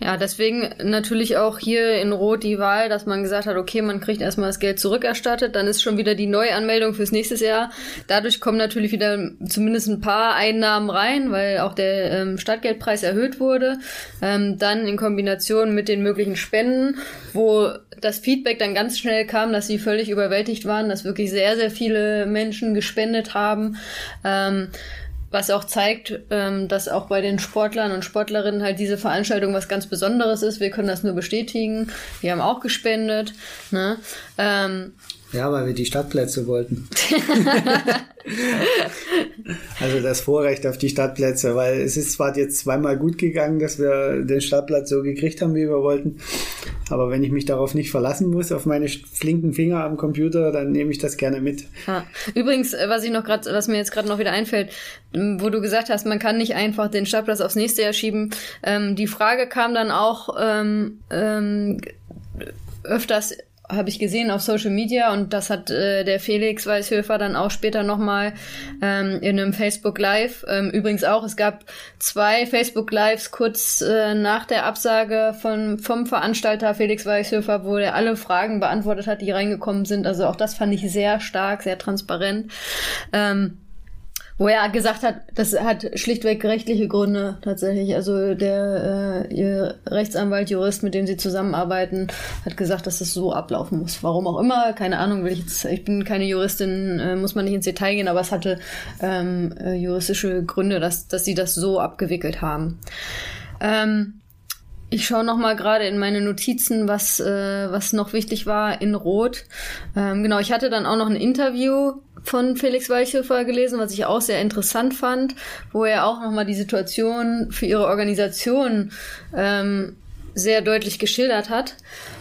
Ja, deswegen natürlich auch hier in Rot die Wahl, dass man gesagt hat, okay, man kriegt erstmal das Geld zurückerstattet, dann ist schon wieder die Neuanmeldung fürs nächste Jahr. Dadurch kommen natürlich wieder zumindest ein paar Einnahmen rein, weil auch der ähm, Stadtgeldpreis erhöht wurde. Ähm, dann in Kombination mit den möglichen Spenden, wo das Feedback dann ganz schnell kam, dass sie völlig überwältigt waren, dass wirklich sehr, sehr viele Menschen gespendet haben. Ähm, was auch zeigt, ähm, dass auch bei den Sportlern und Sportlerinnen halt diese Veranstaltung was ganz Besonderes ist. Wir können das nur bestätigen. Wir haben auch gespendet. Ne? Ähm, ja, weil wir die Stadtplätze wollten. <laughs> also das Vorrecht auf die Stadtplätze, weil es ist zwar jetzt zweimal gut gegangen, dass wir den Stadtplatz so gekriegt haben, wie wir wollten, aber wenn ich mich darauf nicht verlassen muss, auf meine flinken Finger am Computer, dann nehme ich das gerne mit. Ja. Übrigens, äh, was ich noch gerade, was mir jetzt gerade noch wieder einfällt, wo du gesagt hast, man kann nicht einfach den Stadtplatz aufs nächste Jahr schieben. Ähm, die Frage kam dann auch ähm, ähm, öfters habe ich gesehen auf Social Media und das hat äh, der Felix Weißhöfer dann auch später nochmal ähm, in einem Facebook Live. Ähm, übrigens auch, es gab zwei Facebook Lives kurz äh, nach der Absage von, vom Veranstalter Felix Weißhöfer, wo er alle Fragen beantwortet hat, die reingekommen sind. Also auch das fand ich sehr stark, sehr transparent. Ähm, wo er gesagt hat, das hat schlichtweg rechtliche Gründe tatsächlich. Also der äh, ihr Rechtsanwalt, Jurist, mit dem sie zusammenarbeiten, hat gesagt, dass es so ablaufen muss. Warum auch immer, keine Ahnung, will ich jetzt, ich bin keine Juristin, äh, muss man nicht ins Detail gehen, aber es hatte ähm, äh, juristische Gründe, dass, dass sie das so abgewickelt haben. Ähm, ich schaue noch mal gerade in meine Notizen, was äh, was noch wichtig war in Rot. Ähm, genau, ich hatte dann auch noch ein Interview von Felix Weichhöfer gelesen, was ich auch sehr interessant fand, wo er auch noch mal die Situation für ihre Organisation ähm, sehr deutlich geschildert hat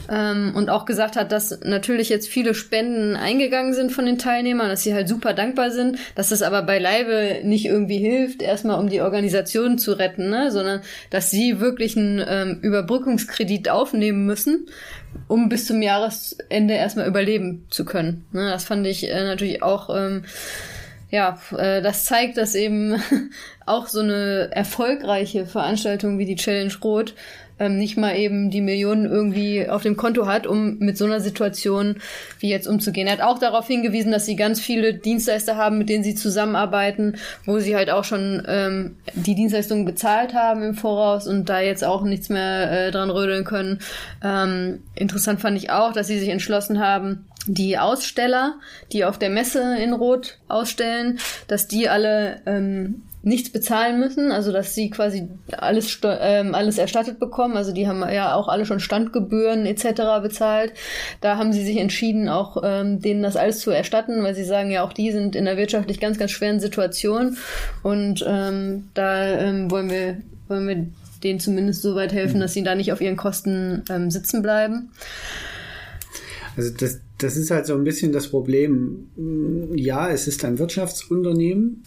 ähm, und auch gesagt hat, dass natürlich jetzt viele Spenden eingegangen sind von den Teilnehmern, dass sie halt super dankbar sind, dass das aber beileibe nicht irgendwie hilft, erstmal um die Organisation zu retten, ne? sondern dass sie wirklich einen ähm, Überbrückungskredit aufnehmen müssen, um bis zum Jahresende erstmal überleben zu können. Ne? Das fand ich äh, natürlich auch ähm, ja, äh, das zeigt, dass eben <laughs> auch so eine erfolgreiche Veranstaltung wie die Challenge Rot ähm, nicht mal eben die Millionen irgendwie auf dem Konto hat, um mit so einer Situation wie jetzt umzugehen. Er hat auch darauf hingewiesen, dass sie ganz viele Dienstleister haben, mit denen sie zusammenarbeiten, wo sie halt auch schon ähm, die Dienstleistungen bezahlt haben im Voraus und da jetzt auch nichts mehr äh, dran rödeln können. Ähm, interessant fand ich auch, dass sie sich entschlossen haben, die Aussteller, die auf der Messe in Rot ausstellen, dass die alle ähm, nichts bezahlen müssen, also dass sie quasi alles, ähm, alles erstattet bekommen. Also die haben ja auch alle schon Standgebühren etc. bezahlt. Da haben sie sich entschieden, auch ähm, denen das alles zu erstatten, weil sie sagen ja auch, die sind in einer wirtschaftlich ganz, ganz schweren Situation. Und ähm, da ähm, wollen wir, wollen wir denen zumindest so weit helfen, dass sie da nicht auf ihren Kosten ähm, sitzen bleiben. Also das, das ist halt so ein bisschen das Problem. Ja, es ist ein Wirtschaftsunternehmen,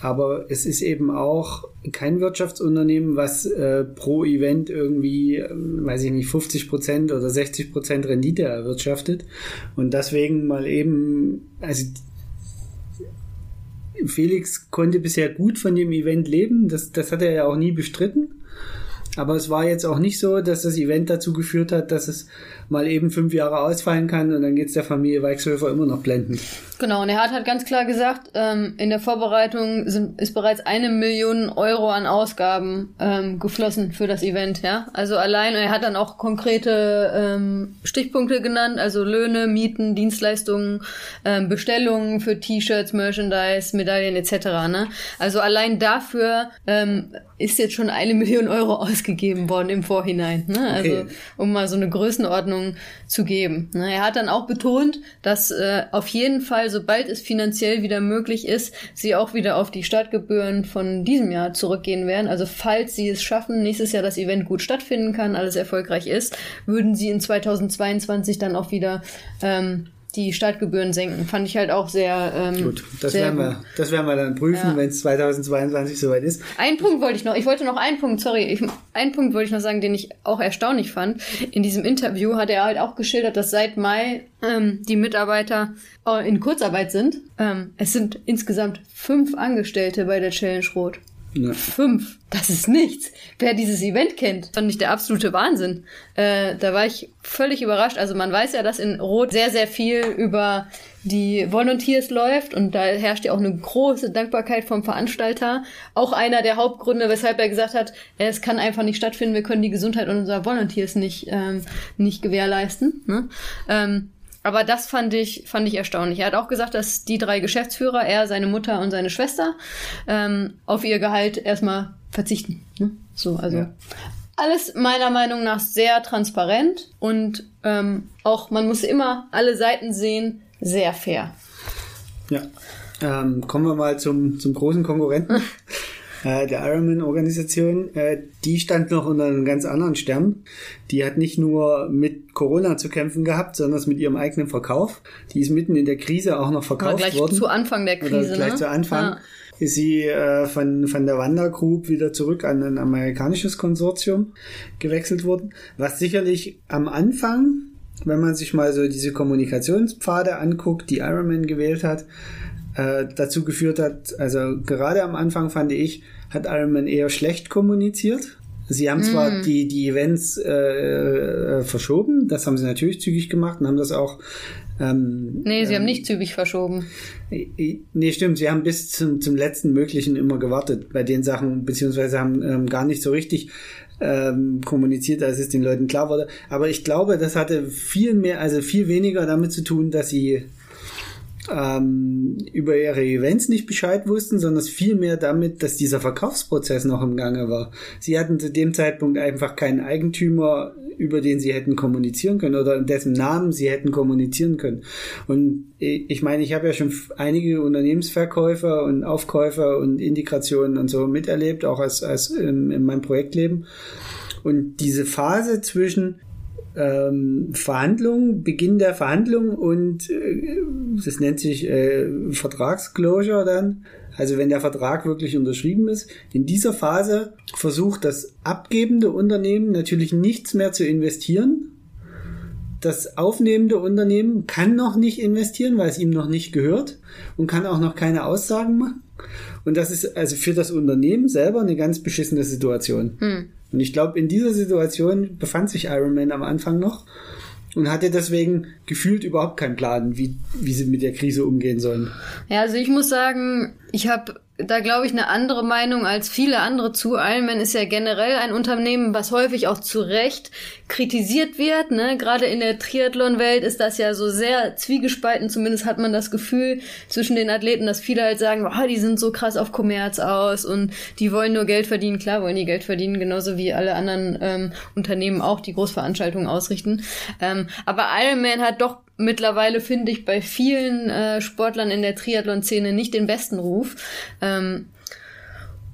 aber es ist eben auch kein Wirtschaftsunternehmen, was äh, pro Event irgendwie, äh, weiß ich nicht, 50 Prozent oder 60 Prozent Rendite erwirtschaftet. Und deswegen mal eben, also Felix konnte bisher gut von dem Event leben, das, das hat er ja auch nie bestritten. Aber es war jetzt auch nicht so, dass das Event dazu geführt hat, dass es mal eben fünf Jahre ausfallen kann und dann geht es der Familie Weichshöfer immer noch blendend. Genau, und er hat halt ganz klar gesagt, ähm, in der Vorbereitung sind, ist bereits eine Million Euro an Ausgaben ähm, geflossen für das Event, ja. Also allein, er hat dann auch konkrete ähm, Stichpunkte genannt, also Löhne, Mieten, Dienstleistungen, ähm, Bestellungen für T-Shirts, Merchandise, Medaillen etc. Ne? Also allein dafür ähm, ist jetzt schon eine <laughs> Million Euro ausgegeben worden im Vorhinein. Ne? Also okay. um mal so eine Größenordnung zu geben. Ne? Er hat dann auch betont, dass äh, auf jeden Fall, sobald es finanziell wieder möglich ist, sie auch wieder auf die Startgebühren von diesem Jahr zurückgehen werden. Also falls sie es schaffen, nächstes Jahr das Event gut stattfinden kann, alles erfolgreich ist, würden sie in 2022 dann auch wieder ähm, die Startgebühren senken. Fand ich halt auch sehr ähm, gut. Das sehr werden wir, das werden wir dann prüfen, ja. wenn es 2022 soweit ist. Ein Punkt wollte ich noch. Ich wollte noch einen Punkt. Sorry, ich, einen Punkt wollte ich noch sagen, den ich auch erstaunlich fand. In diesem Interview hat er halt auch geschildert, dass seit Mai ähm, die Mitarbeiter äh, in Kurzarbeit sind. Ähm, es sind insgesamt fünf Angestellte bei der Challenge Rot. Ja. Fünf. Das ist nichts. Wer dieses Event kennt, fand ich der absolute Wahnsinn. Äh, da war ich völlig überrascht. Also man weiß ja, dass in Rot sehr, sehr viel über die Volunteers läuft und da herrscht ja auch eine große Dankbarkeit vom Veranstalter. Auch einer der Hauptgründe, weshalb er gesagt hat, es kann einfach nicht stattfinden, wir können die Gesundheit unserer Volunteers nicht, ähm, nicht gewährleisten. Ne? Ähm, aber das fand ich, fand ich erstaunlich. Er hat auch gesagt, dass die drei Geschäftsführer, er, seine Mutter und seine Schwester, ähm, auf ihr Gehalt erstmal verzichten. Ne? So, also ja. alles meiner Meinung nach sehr transparent und ähm, auch man muss immer alle Seiten sehen, sehr fair. Ja. Ähm, kommen wir mal zum, zum großen Konkurrenten. <laughs> äh, der Ironman-Organisation, äh, die stand noch unter einem ganz anderen Stern. Die hat nicht nur mit Corona zu kämpfen gehabt, sondern mit ihrem eigenen Verkauf. Die ist mitten in der Krise auch noch verkauft gleich worden. zu Anfang der Krise. Oder gleich ne? zu Anfang. Ja. Ist sie äh, von, von der Wanda Group wieder zurück an ein amerikanisches Konsortium gewechselt worden, was sicherlich am Anfang wenn man sich mal so diese Kommunikationspfade anguckt, die Ironman gewählt hat, äh, dazu geführt hat, also gerade am Anfang fand ich, hat Iron Man eher schlecht kommuniziert. Sie haben zwar mm. die, die Events äh, äh, verschoben, das haben sie natürlich zügig gemacht und haben das auch. Ähm, nee, sie ähm, haben nicht zügig verschoben. Nee, stimmt, sie haben bis zum, zum letzten Möglichen immer gewartet bei den Sachen, beziehungsweise haben ähm, gar nicht so richtig ähm, kommuniziert, als es den Leuten klar wurde. Aber ich glaube, das hatte viel mehr, also viel weniger damit zu tun, dass sie ähm, über ihre Events nicht Bescheid wussten, sondern vielmehr damit, dass dieser Verkaufsprozess noch im Gange war. Sie hatten zu dem Zeitpunkt einfach keinen Eigentümer, über den sie hätten kommunizieren können oder in dessen Namen sie hätten kommunizieren können. Und ich meine, ich habe ja schon einige Unternehmensverkäufer und Aufkäufer und Integrationen und so miterlebt, auch als, als in, in meinem Projektleben. Und diese Phase zwischen ähm, Verhandlungen, Beginn der Verhandlungen und äh, das nennt sich äh, Vertragsclosure dann. Also wenn der Vertrag wirklich unterschrieben ist, in dieser Phase versucht das abgebende Unternehmen natürlich nichts mehr zu investieren. Das aufnehmende Unternehmen kann noch nicht investieren, weil es ihm noch nicht gehört und kann auch noch keine Aussagen machen. Und das ist also für das Unternehmen selber eine ganz beschissene Situation. Hm. Und ich glaube, in dieser Situation befand sich Iron Man am Anfang noch und hatte deswegen gefühlt überhaupt keinen Plan, wie, wie sie mit der Krise umgehen sollen. Ja, also ich muss sagen, ich habe da glaube ich eine andere Meinung als viele andere zu. Ironman ist ja generell ein Unternehmen, was häufig auch zu Recht kritisiert wird. Ne? Gerade in der Triathlon-Welt ist das ja so sehr zwiegespalten. Zumindest hat man das Gefühl zwischen den Athleten, dass viele halt sagen, oh, die sind so krass auf Kommerz aus und die wollen nur Geld verdienen. Klar wollen die Geld verdienen, genauso wie alle anderen ähm, Unternehmen auch, die Großveranstaltungen ausrichten. Ähm, aber Ironman hat doch mittlerweile finde ich bei vielen äh, Sportlern in der Triathlon-Szene nicht den besten Ruf. Ähm,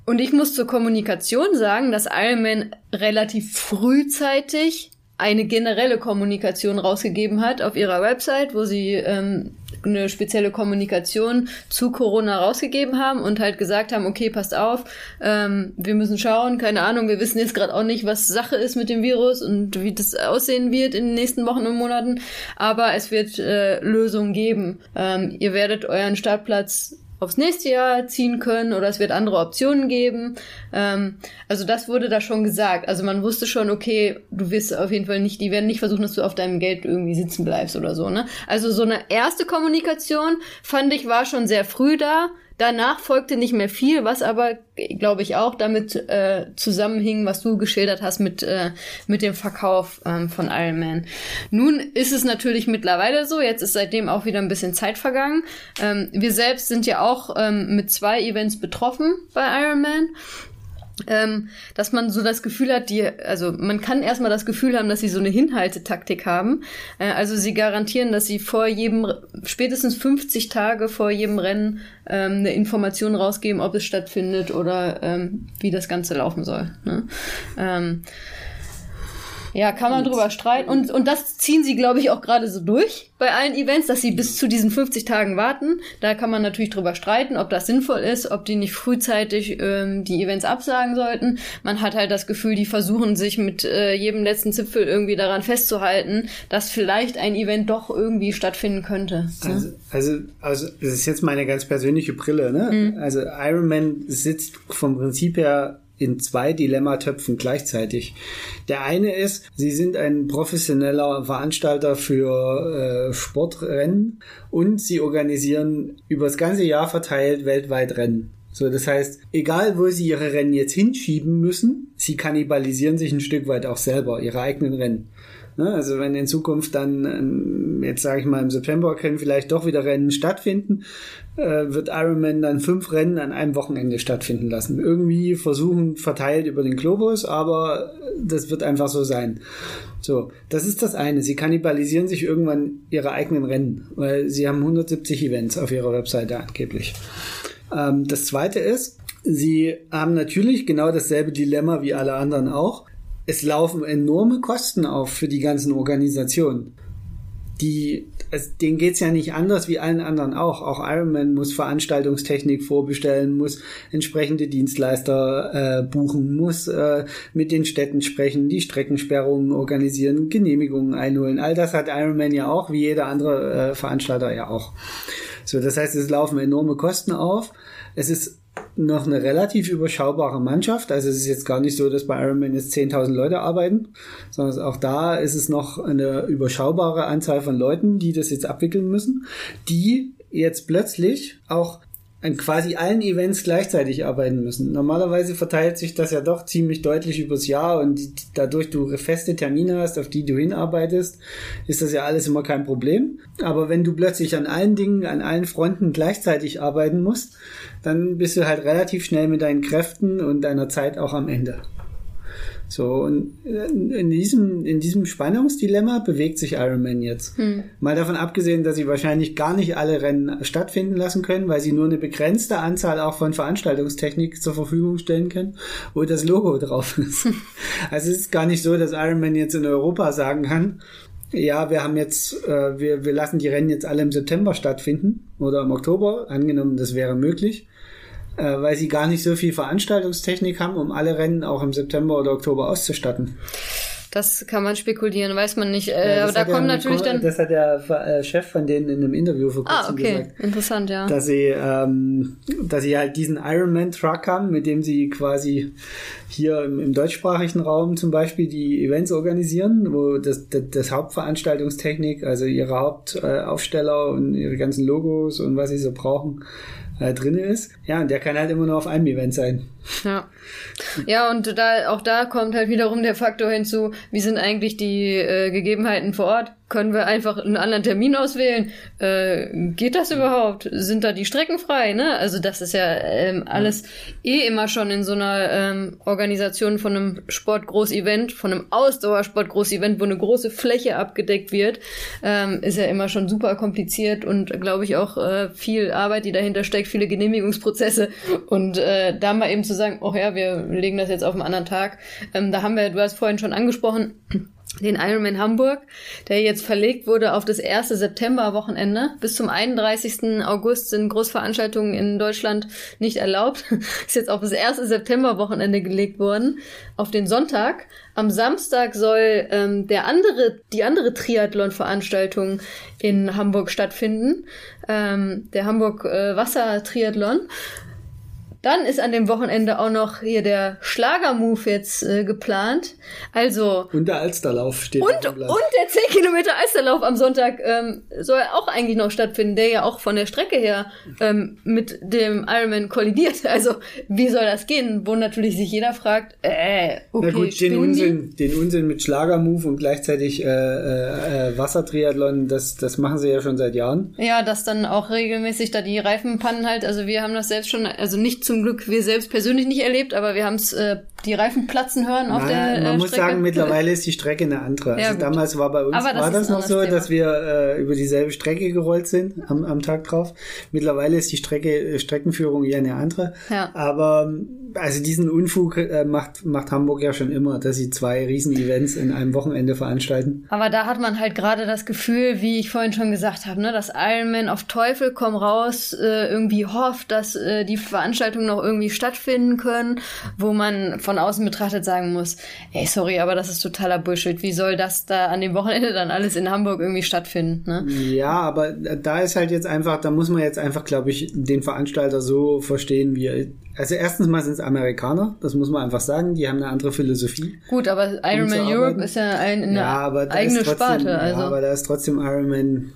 und ich muss zur Kommunikation sagen, dass Ironman relativ frühzeitig eine generelle Kommunikation rausgegeben hat auf ihrer Website, wo sie ähm, eine spezielle Kommunikation zu Corona rausgegeben haben und halt gesagt haben, okay, passt auf, ähm, wir müssen schauen, keine Ahnung, wir wissen jetzt gerade auch nicht, was Sache ist mit dem Virus und wie das aussehen wird in den nächsten Wochen und Monaten, aber es wird äh, Lösungen geben. Ähm, ihr werdet euren Startplatz aufs nächste Jahr ziehen können oder es wird andere Optionen geben. Ähm, also das wurde da schon gesagt. Also man wusste schon, okay, du wirst auf jeden Fall nicht, die werden nicht versuchen, dass du auf deinem Geld irgendwie sitzen bleibst oder so, ne? Also so eine erste Kommunikation fand ich war schon sehr früh da. Danach folgte nicht mehr viel, was aber, glaube ich, auch damit äh, zusammenhing, was du geschildert hast mit, äh, mit dem Verkauf ähm, von Iron Man. Nun ist es natürlich mittlerweile so, jetzt ist seitdem auch wieder ein bisschen Zeit vergangen. Ähm, wir selbst sind ja auch ähm, mit zwei Events betroffen bei Iron Man ähm, dass man so das Gefühl hat, die, also man kann erstmal das Gefühl haben, dass sie so eine Hinhaltetaktik haben. Äh, also sie garantieren, dass sie vor jedem, spätestens 50 Tage vor jedem Rennen ähm, eine Information rausgeben, ob es stattfindet oder ähm, wie das Ganze laufen soll. Ne? Ähm, ja, kann man drüber streiten. Und, und das ziehen sie, glaube ich, auch gerade so durch bei allen Events, dass sie bis zu diesen 50 Tagen warten. Da kann man natürlich drüber streiten, ob das sinnvoll ist, ob die nicht frühzeitig ähm, die Events absagen sollten. Man hat halt das Gefühl, die versuchen sich mit äh, jedem letzten Zipfel irgendwie daran festzuhalten, dass vielleicht ein Event doch irgendwie stattfinden könnte. Ne? Also, also, also das ist jetzt meine ganz persönliche Brille. Ne? Mhm. Also Iron Man sitzt vom Prinzip her in zwei Dilemmatöpfen gleichzeitig. Der eine ist, sie sind ein professioneller Veranstalter für äh, Sportrennen und sie organisieren über das ganze Jahr verteilt weltweit Rennen. So, das heißt, egal wo sie ihre Rennen jetzt hinschieben müssen, sie kannibalisieren sich ein Stück weit auch selber, ihre eigenen Rennen. Ne? Also wenn in Zukunft dann, ähm, jetzt sage ich mal im September, können vielleicht doch wieder Rennen stattfinden, wird Ironman dann fünf Rennen an einem Wochenende stattfinden lassen. Irgendwie versuchen verteilt über den Globus, aber das wird einfach so sein. So, das ist das eine. Sie kannibalisieren sich irgendwann ihre eigenen Rennen, weil sie haben 170 Events auf ihrer Webseite angeblich. Ähm, das zweite ist, sie haben natürlich genau dasselbe Dilemma wie alle anderen auch es laufen enorme Kosten auf für die ganzen Organisationen. Die, also denen geht's ja nicht anders wie allen anderen auch. Auch Ironman muss Veranstaltungstechnik vorbestellen, muss entsprechende Dienstleister äh, buchen, muss äh, mit den Städten sprechen, die Streckensperrungen organisieren, Genehmigungen einholen. All das hat Ironman ja auch, wie jeder andere äh, Veranstalter ja auch. So, das heißt, es laufen enorme Kosten auf. Es ist noch eine relativ überschaubare Mannschaft. Also es ist jetzt gar nicht so, dass bei Ironman jetzt 10.000 Leute arbeiten, sondern auch da ist es noch eine überschaubare Anzahl von Leuten, die das jetzt abwickeln müssen, die jetzt plötzlich auch an quasi allen Events gleichzeitig arbeiten müssen. Normalerweise verteilt sich das ja doch ziemlich deutlich übers Jahr und dadurch du feste Termine hast, auf die du hinarbeitest, ist das ja alles immer kein Problem. Aber wenn du plötzlich an allen Dingen, an allen Fronten gleichzeitig arbeiten musst, dann bist du halt relativ schnell mit deinen Kräften und deiner Zeit auch am Ende. So, und in diesem, in diesem Spannungsdilemma bewegt sich Iron Man jetzt. Hm. Mal davon abgesehen, dass sie wahrscheinlich gar nicht alle Rennen stattfinden lassen können, weil sie nur eine begrenzte Anzahl auch von Veranstaltungstechnik zur Verfügung stellen können, wo das Logo drauf ist. <laughs> also es ist gar nicht so, dass Iron Man jetzt in Europa sagen kann, ja, wir haben jetzt, äh, wir, wir lassen die Rennen jetzt alle im September stattfinden oder im Oktober, angenommen, das wäre möglich äh, weil sie gar nicht so viel Veranstaltungstechnik haben, um alle Rennen auch im September oder Oktober auszustatten. Das kann man spekulieren, weiß man nicht. Äh, ja, aber da kommen natürlich dann. Das hat der äh, Chef von denen in einem Interview vor kurzem ah, okay. gesagt. Interessant, ja. Dass sie, ähm, dass sie halt diesen Ironman Truck haben, mit dem sie quasi hier im, im deutschsprachigen Raum zum Beispiel die Events organisieren, wo das, das, das Hauptveranstaltungstechnik, also ihre Hauptaufsteller äh, und ihre ganzen Logos und was sie so brauchen, äh, drin ist. Ja, und der kann halt immer nur auf einem Event sein. Ja. Ja, und da, auch da kommt halt wiederum der Faktor hinzu, wie sind eigentlich die äh, Gegebenheiten vor Ort? Können wir einfach einen anderen Termin auswählen? Äh, geht das überhaupt? Sind da die Strecken frei? Ne? Also das ist ja ähm, alles ja. eh immer schon in so einer ähm, Organisation von einem Sportgroß-Event, von einem Ausdauersport-Groß-Event, wo eine große Fläche abgedeckt wird, ähm, ist ja immer schon super kompliziert und glaube ich auch äh, viel Arbeit, die dahinter steckt, viele Genehmigungsprozesse und äh, da mal eben zu sagen, oh ja, wir legen das jetzt auf einen anderen Tag. Ähm, da haben wir, du hast vorhin schon angesprochen, den Ironman Hamburg, der jetzt verlegt wurde auf das erste September-Wochenende. Bis zum 31. August sind Großveranstaltungen in Deutschland nicht erlaubt. <laughs> Ist jetzt auf das erste September-Wochenende gelegt worden, auf den Sonntag. Am Samstag soll ähm, der andere, die andere Triathlon-Veranstaltung in Hamburg stattfinden, ähm, der Hamburg äh, Wasser-Triathlon. Dann ist an dem Wochenende auch noch hier der Schlagermove jetzt äh, geplant. Also. Und der Alsterlauf steht. Und, und der 10 Kilometer Alsterlauf am Sonntag ähm, soll auch eigentlich noch stattfinden, der ja auch von der Strecke her ähm, mit dem Ironman kollidiert. <laughs> Also, wie soll das gehen? Wo natürlich sich jeder fragt, äh, okay, Na gut, den Unsinn, den Unsinn mit Schlagermove und gleichzeitig äh, äh, äh, Wassertriathlon, das, das machen sie ja schon seit Jahren. Ja, dass dann auch regelmäßig da die Reifenpannen halt, also wir haben das selbst schon, also nicht zum Glück wir selbst persönlich nicht erlebt, aber wir haben es äh, die Reifen platzen hören auf der äh, Man muss sagen, mittlerweile ist die Strecke eine andere. Also ja, damals war bei uns das war das noch so, Thema. dass wir äh, über dieselbe Strecke gerollt sind am, am Tag drauf. Mittlerweile ist die Strecke äh, Streckenführung eher eine andere. Ja. Aber also diesen Unfug äh, macht macht Hamburg ja schon immer, dass sie zwei Riesen-Events in einem Wochenende veranstalten. Aber da hat man halt gerade das Gefühl, wie ich vorhin schon gesagt habe, ne, dass Ironman auf Teufel komm raus äh, irgendwie hofft, dass äh, die Veranstaltungen noch irgendwie stattfinden können, wo man von außen betrachtet sagen muss, ey, sorry, aber das ist totaler Bullshit. Wie soll das da an dem Wochenende dann alles in Hamburg irgendwie stattfinden? Ne? Ja, aber da ist halt jetzt einfach, da muss man jetzt einfach, glaube ich, den Veranstalter so verstehen, wie er also erstens mal sind es Amerikaner, das muss man einfach sagen, die haben eine andere Philosophie. Gut, aber Ironman Europe ist ja ein, eine ja, eigene trotzdem, Sparte. Also. Ja, aber da ist trotzdem Ironman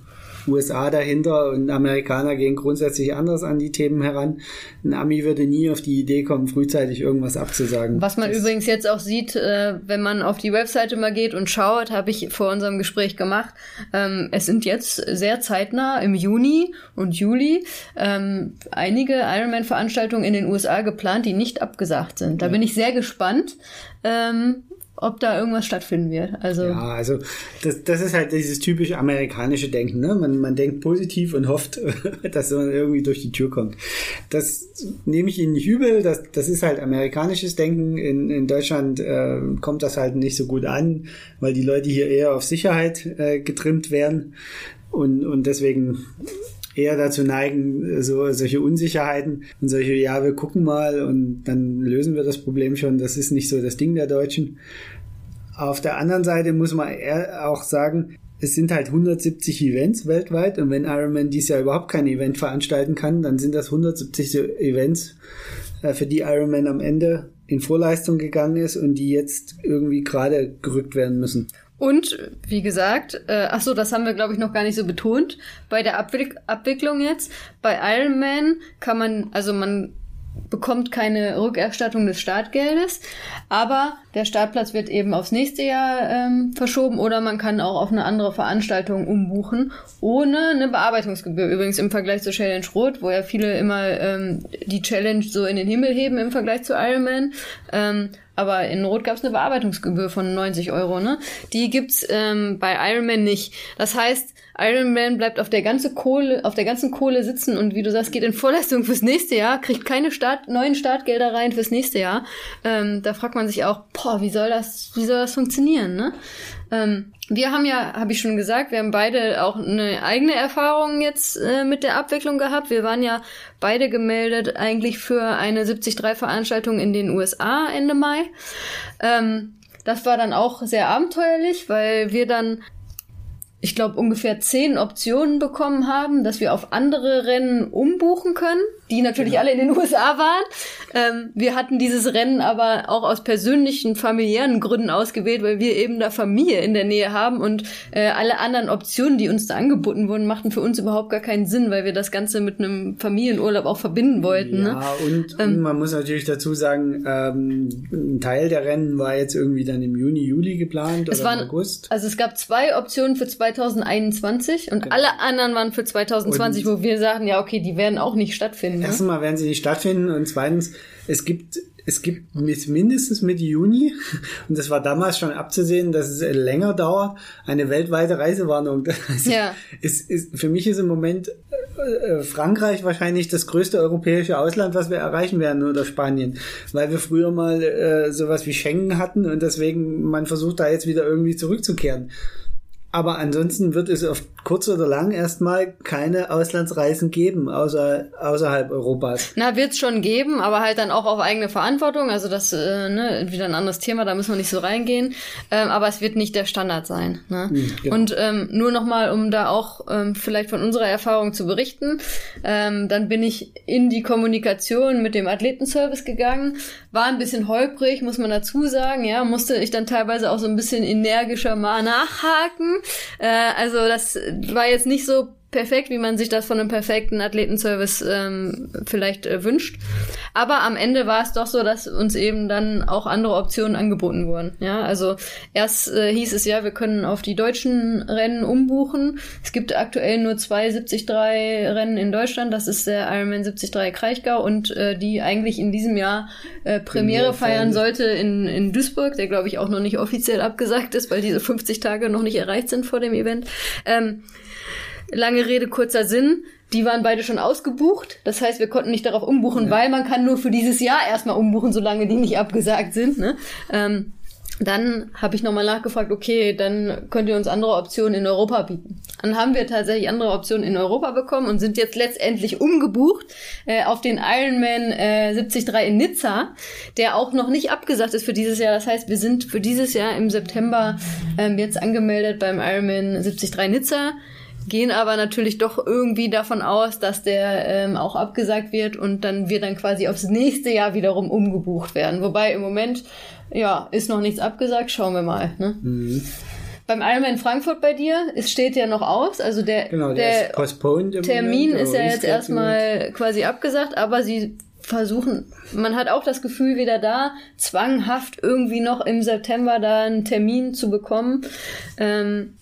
USA dahinter und Amerikaner gehen grundsätzlich anders an die Themen heran. Ein Ami würde nie auf die Idee kommen, frühzeitig irgendwas abzusagen. Was man das übrigens jetzt auch sieht, äh, wenn man auf die Webseite mal geht und schaut, habe ich vor unserem Gespräch gemacht. Ähm, es sind jetzt sehr zeitnah im Juni und Juli ähm, einige Ironman-Veranstaltungen in den USA geplant, die nicht abgesagt sind. Da ja. bin ich sehr gespannt. Ob da irgendwas stattfinden wird. Also ja, also das, das ist halt dieses typisch amerikanische Denken. Ne? Man, man denkt positiv und hofft, <laughs> dass man irgendwie durch die Tür kommt. Das nehme ich Ihnen nicht übel. Das, das ist halt amerikanisches Denken. In, in Deutschland äh, kommt das halt nicht so gut an, weil die Leute hier eher auf Sicherheit äh, getrimmt werden und, und deswegen eher dazu neigen, so solche Unsicherheiten und solche, ja, wir gucken mal und dann lösen wir das Problem schon. Das ist nicht so das Ding der Deutschen. Auf der anderen Seite muss man auch sagen, es sind halt 170 Events weltweit und wenn Ironman dies Jahr überhaupt kein Event veranstalten kann, dann sind das 170 Events, äh, für die Ironman am Ende in Vorleistung gegangen ist und die jetzt irgendwie gerade gerückt werden müssen. Und wie gesagt, äh, ach so, das haben wir glaube ich noch gar nicht so betont. Bei der Abwick Abwicklung jetzt, bei Iron Man kann man, also man bekommt keine Rückerstattung des Startgeldes, aber der Startplatz wird eben aufs nächste Jahr ähm, verschoben oder man kann auch auf eine andere Veranstaltung umbuchen, ohne eine Bearbeitungsgebühr. Übrigens im Vergleich zur Challenge Rot, wo ja viele immer ähm, die Challenge so in den Himmel heben im Vergleich zu Ironman, ähm, aber in Rot gab es eine Bearbeitungsgebühr von 90 Euro, ne? Die gibt's ähm, bei Ironman nicht. Das heißt, Ironman bleibt auf der ganzen Kohle, auf der ganzen Kohle sitzen und wie du sagst, geht in Vorleistung fürs nächste Jahr, kriegt keine Start, neuen Startgelder rein fürs nächste Jahr. Ähm, da fragt man sich auch, boah, wie soll das, wie soll das funktionieren, ne? Ähm, wir haben ja, habe ich schon gesagt, wir haben beide auch eine eigene Erfahrung jetzt äh, mit der Abwicklung gehabt. Wir waren ja beide gemeldet eigentlich für eine 73-Veranstaltung in den USA Ende Mai. Ähm, das war dann auch sehr abenteuerlich, weil wir dann ich glaube, ungefähr zehn Optionen bekommen haben, dass wir auf andere Rennen umbuchen können, die natürlich genau. alle in den <laughs> USA waren. Ähm, wir hatten dieses Rennen aber auch aus persönlichen, familiären Gründen ausgewählt, weil wir eben da Familie in der Nähe haben und äh, alle anderen Optionen, die uns da angeboten wurden, machten für uns überhaupt gar keinen Sinn, weil wir das Ganze mit einem Familienurlaub auch verbinden wollten. Ne? Ja, ne? und, ähm, und, man muss natürlich dazu sagen, ähm, ein Teil der Rennen war jetzt irgendwie dann im Juni, Juli geplant oder waren, im August. Also es gab zwei Optionen für zwei 2021 und genau. alle anderen waren für 2020, und wo wir sagen, ja, okay, die werden auch nicht stattfinden. Ne? Erstmal werden sie nicht stattfinden und zweitens, es gibt es gibt mindestens Mitte Juni, <laughs> und das war damals schon abzusehen, dass es länger dauert, eine weltweite Reisewarnung. <laughs> Das ja. ist, ist, für mich ist im Moment äh, Frankreich wahrscheinlich das größte europäische Ausland, was wir erreichen werden, oder Spanien, weil wir früher mal äh, sowas wie Schengen hatten und deswegen man versucht da jetzt wieder irgendwie zurückzukehren. Aber ansonsten wird es auf kurz oder lang erstmal keine Auslandsreisen geben, außer, außerhalb Europas. Na, wird's schon geben, aber halt dann auch auf eigene Verantwortung. Also das, äh, ne, wieder ein anderes Thema, da müssen wir nicht so reingehen. Ähm, aber es wird nicht der Standard sein. Ne? Mhm, genau. Und ähm, nur nochmal, um da auch ähm, vielleicht von unserer Erfahrung zu berichten, ähm, dann bin ich in die Kommunikation mit dem Athletenservice gegangen. War ein bisschen holprig, muss man dazu sagen. Ja, musste ich dann teilweise auch so ein bisschen energischer mal nachhaken. Äh, also das war jetzt nicht so perfekt, wie man sich das von einem perfekten Athletenservice ähm, vielleicht äh, wünscht. Aber am Ende war es doch so, dass uns eben dann auch andere Optionen angeboten wurden. Ja, also erst äh, hieß es ja, wir können auf die deutschen Rennen umbuchen. Es gibt aktuell nur zwei 73 Rennen in Deutschland. Das ist der Ironman 73 Kraichgau und äh, die eigentlich in diesem Jahr äh, Premiere feiern sollte in, in Duisburg, der glaube ich auch noch nicht offiziell abgesagt ist, weil diese 50 Tage noch nicht erreicht sind vor dem Event. Ähm, Lange Rede, kurzer Sinn. Die waren beide schon ausgebucht. Das heißt, wir konnten nicht darauf umbuchen, ja. weil man kann nur für dieses Jahr erstmal umbuchen, solange die nicht abgesagt sind. Ne? Ähm, dann habe ich nochmal nachgefragt, okay, dann könnt ihr uns andere Optionen in Europa bieten. Dann haben wir tatsächlich andere Optionen in Europa bekommen und sind jetzt letztendlich umgebucht äh, auf den Ironman äh, 73 in Nizza, der auch noch nicht abgesagt ist für dieses Jahr. Das heißt, wir sind für dieses Jahr im September ähm, jetzt angemeldet beim Ironman 73 Nizza gehen aber natürlich doch irgendwie davon aus, dass der ähm, auch abgesagt wird und dann wir dann quasi aufs nächste Jahr wiederum umgebucht werden. Wobei im Moment, ja, ist noch nichts abgesagt, schauen wir mal. Ne? Mhm. Beim Ironman Frankfurt bei dir, es steht ja noch aus, also der, genau, der, der Termin Moment, ist ja jetzt erstmal quasi abgesagt, aber sie versuchen, man hat auch das Gefühl, wieder da zwanghaft irgendwie noch im September da einen Termin zu bekommen. Ähm,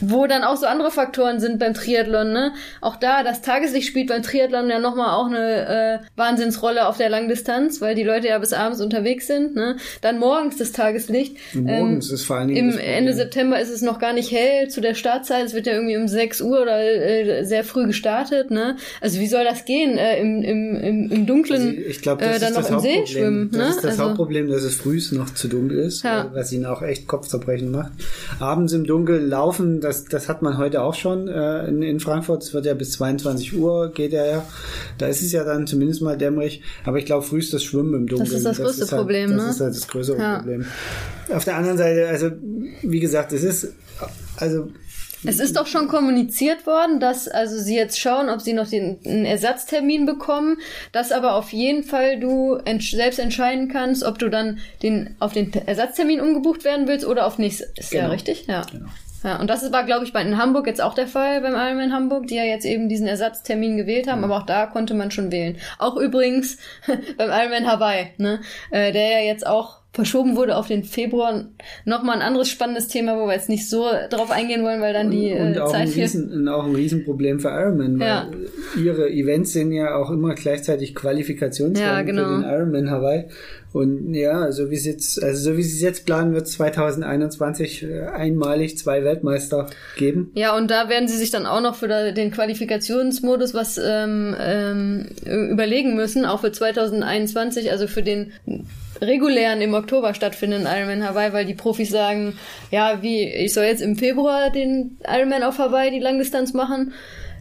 wo dann auch so andere Faktoren sind beim Triathlon, ne? Auch da, das Tageslicht spielt beim Triathlon ja nochmal auch eine äh, Wahnsinnsrolle auf der Langdistanz, weil die Leute ja bis abends unterwegs sind, ne? Dann morgens das Tageslicht. Morgens ähm, ist vor allen Dingen. Im Ende September ist es noch gar nicht hell zu der Startzeit. Es wird ja irgendwie um 6 Uhr oder äh, sehr früh gestartet, ne? Also wie soll das gehen? Äh, im, im, im, Im Dunklen also ich glaub, das äh, dann ist noch das im See schwimmen. Das ne? ist das also, Hauptproblem, dass es früh noch zu dunkel ist, ja. was ihnen auch echt Kopfzerbrechen macht. Abends im Dunkeln laufen, das, das hat man heute auch schon äh, in, in Frankfurt. Es wird ja bis 22 Uhr geht er ja. Da ist es ja dann zumindest mal dämmerig. Aber ich glaube, frühest das Schwimmen im Dunkeln. Das ist das, das größte ist halt, Problem, Das ne? ist halt das größere ja. Problem. Auf der anderen Seite, also wie gesagt, es ist also es ist doch schon kommuniziert worden, dass also sie jetzt schauen, ob sie noch den einen Ersatztermin bekommen, dass aber auf jeden Fall du ent selbst entscheiden kannst, ob du dann den auf den Ersatztermin umgebucht werden willst oder auf nächstes genau. Jahr, richtig? Ja. Genau. Ja, und das war, glaube ich, bei in Hamburg jetzt auch der Fall beim Ironman Hamburg, die ja jetzt eben diesen Ersatztermin gewählt haben, mhm. aber auch da konnte man schon wählen. Auch übrigens <laughs> beim Ironman Hawaii, ne, äh, der ja jetzt auch verschoben wurde auf den Februar. Nochmal ein anderes spannendes Thema, wo wir jetzt nicht so drauf eingehen wollen, weil dann die und, und äh, auch Zeit ein Riesen, auch ein Riesenproblem für Ironman, weil ja. ihre Events sind ja auch immer gleichzeitig Qualifikationsrennen ja, genau. für den Ironman Hawaii. Und ja, so wie es jetzt, also so wie sie es jetzt planen, wird 2021 äh, einmalig zwei Weltmeister geben. Ja, und da werden sie sich dann auch noch für den Qualifikationsmodus was ähm, ähm, überlegen müssen, auch für 2021, also für den regulären im Oktober stattfindenden Ironman Hawaii, weil die Profis sagen, ja, wie, ich soll jetzt im Februar den Ironman auf Hawaii die Langdistanz machen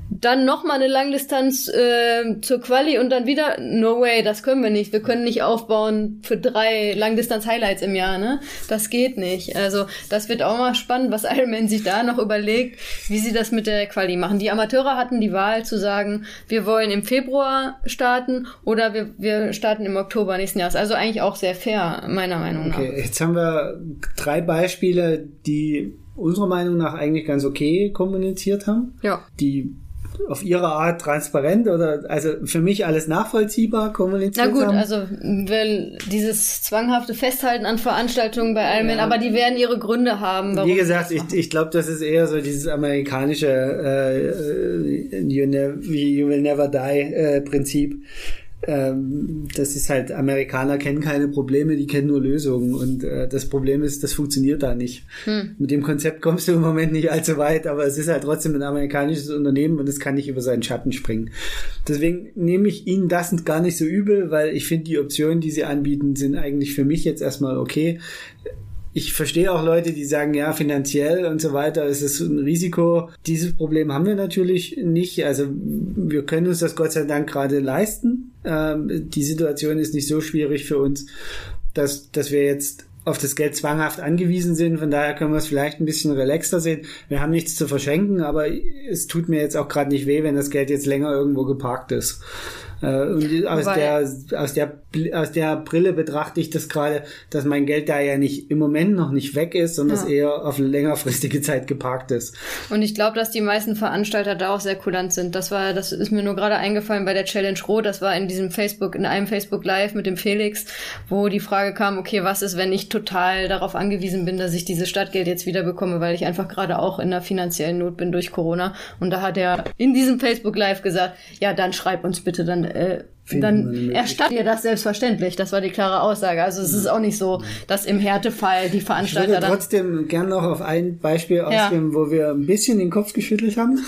dann noch mal eine Langdistanz äh, zur Quali und dann wieder no way, das können wir nicht. Wir können nicht aufbauen für drei Langdistanz-Highlights im Jahr, ne? Das geht nicht. Also das wird auch mal spannend, was <laughs> Ironman sich da noch überlegt, wie sie das mit der Quali machen. Die Amateure hatten die Wahl zu sagen, wir wollen im Februar starten oder wir, wir starten im Oktober nächsten Jahres. Also eigentlich auch sehr fair, meiner Meinung nach. Okay, jetzt haben wir drei Beispiele, die unserer Meinung nach eigentlich ganz okay kommuniziert haben. Ja. Die auf ihre Art transparent oder also für mich alles nachvollziehbar kommuniziert Na gut, haben. also will dieses zwanghafte Festhalten an Veranstaltungen bei Ironman, Ja. aber die werden ihre Gründe haben. Warum Wie gesagt, ich, ich glaube, das ist eher so dieses amerikanische äh, you, ne you will never die äh, Prinzip. Ähm, das ist halt, Amerikaner kennen keine Probleme, die kennen nur Lösungen. Und äh, das Problem ist, das funktioniert da nicht. Hm. Mit dem Konzept kommst du im Moment nicht allzu weit, aber es ist halt trotzdem ein amerikanisches Unternehmen und es kann nicht über seinen Schatten springen. Deswegen nehme ich ihnen das gar nicht so übel, weil ich finde, die Optionen, die sie anbieten, sind eigentlich für mich jetzt erstmal okay ich verstehe auch Leute, die sagen, ja, finanziell und so weiter ist es ein Risiko. Dieses Problem haben wir natürlich nicht. Also wir können uns das Gott sei Dank gerade leisten. Ähm, die Situation ist nicht so schwierig für uns, dass, dass wir jetzt auf das Geld zwanghaft angewiesen sind. Von daher können wir es vielleicht ein bisschen relaxter sehen. Wir haben nichts zu verschenken, aber es tut mir jetzt auch gerade nicht weh, wenn das Geld jetzt länger irgendwo geparkt ist. Äh, Und aus Wobei- der, aus der, aus der Brille betrachte ich das gerade, dass mein Geld da ja nicht im Moment noch nicht weg ist, sondern Ja. es eher auf längerfristige <laughs> Zeit geparkt ist. Und ich glaube, dass die meisten Veranstalter da auch sehr kulant sind. Das war, das ist mir nur gerade eingefallen bei der Challenge Rot. Das war in diesem Facebook, in einem Facebook Live mit dem Felix, wo die Frage kam, okay, was ist, wenn ich total darauf angewiesen bin, dass ich dieses Stadtgeld jetzt wieder bekomme, weil ich einfach gerade auch in einer finanziellen Not bin durch Corona. Und da hat er in diesem Facebook Live gesagt, ja, dann schreib uns bitte, dann, äh, dann erstattet ihr das selbstverständlich. Das war die klare Aussage. Also es ist auch nicht so, dass im Härtefall die Ich Veranstalter würde dann trotzdem gern noch auf ein Beispiel Ja. ausgehen, wo wir ein bisschen den Kopf geschüttelt haben.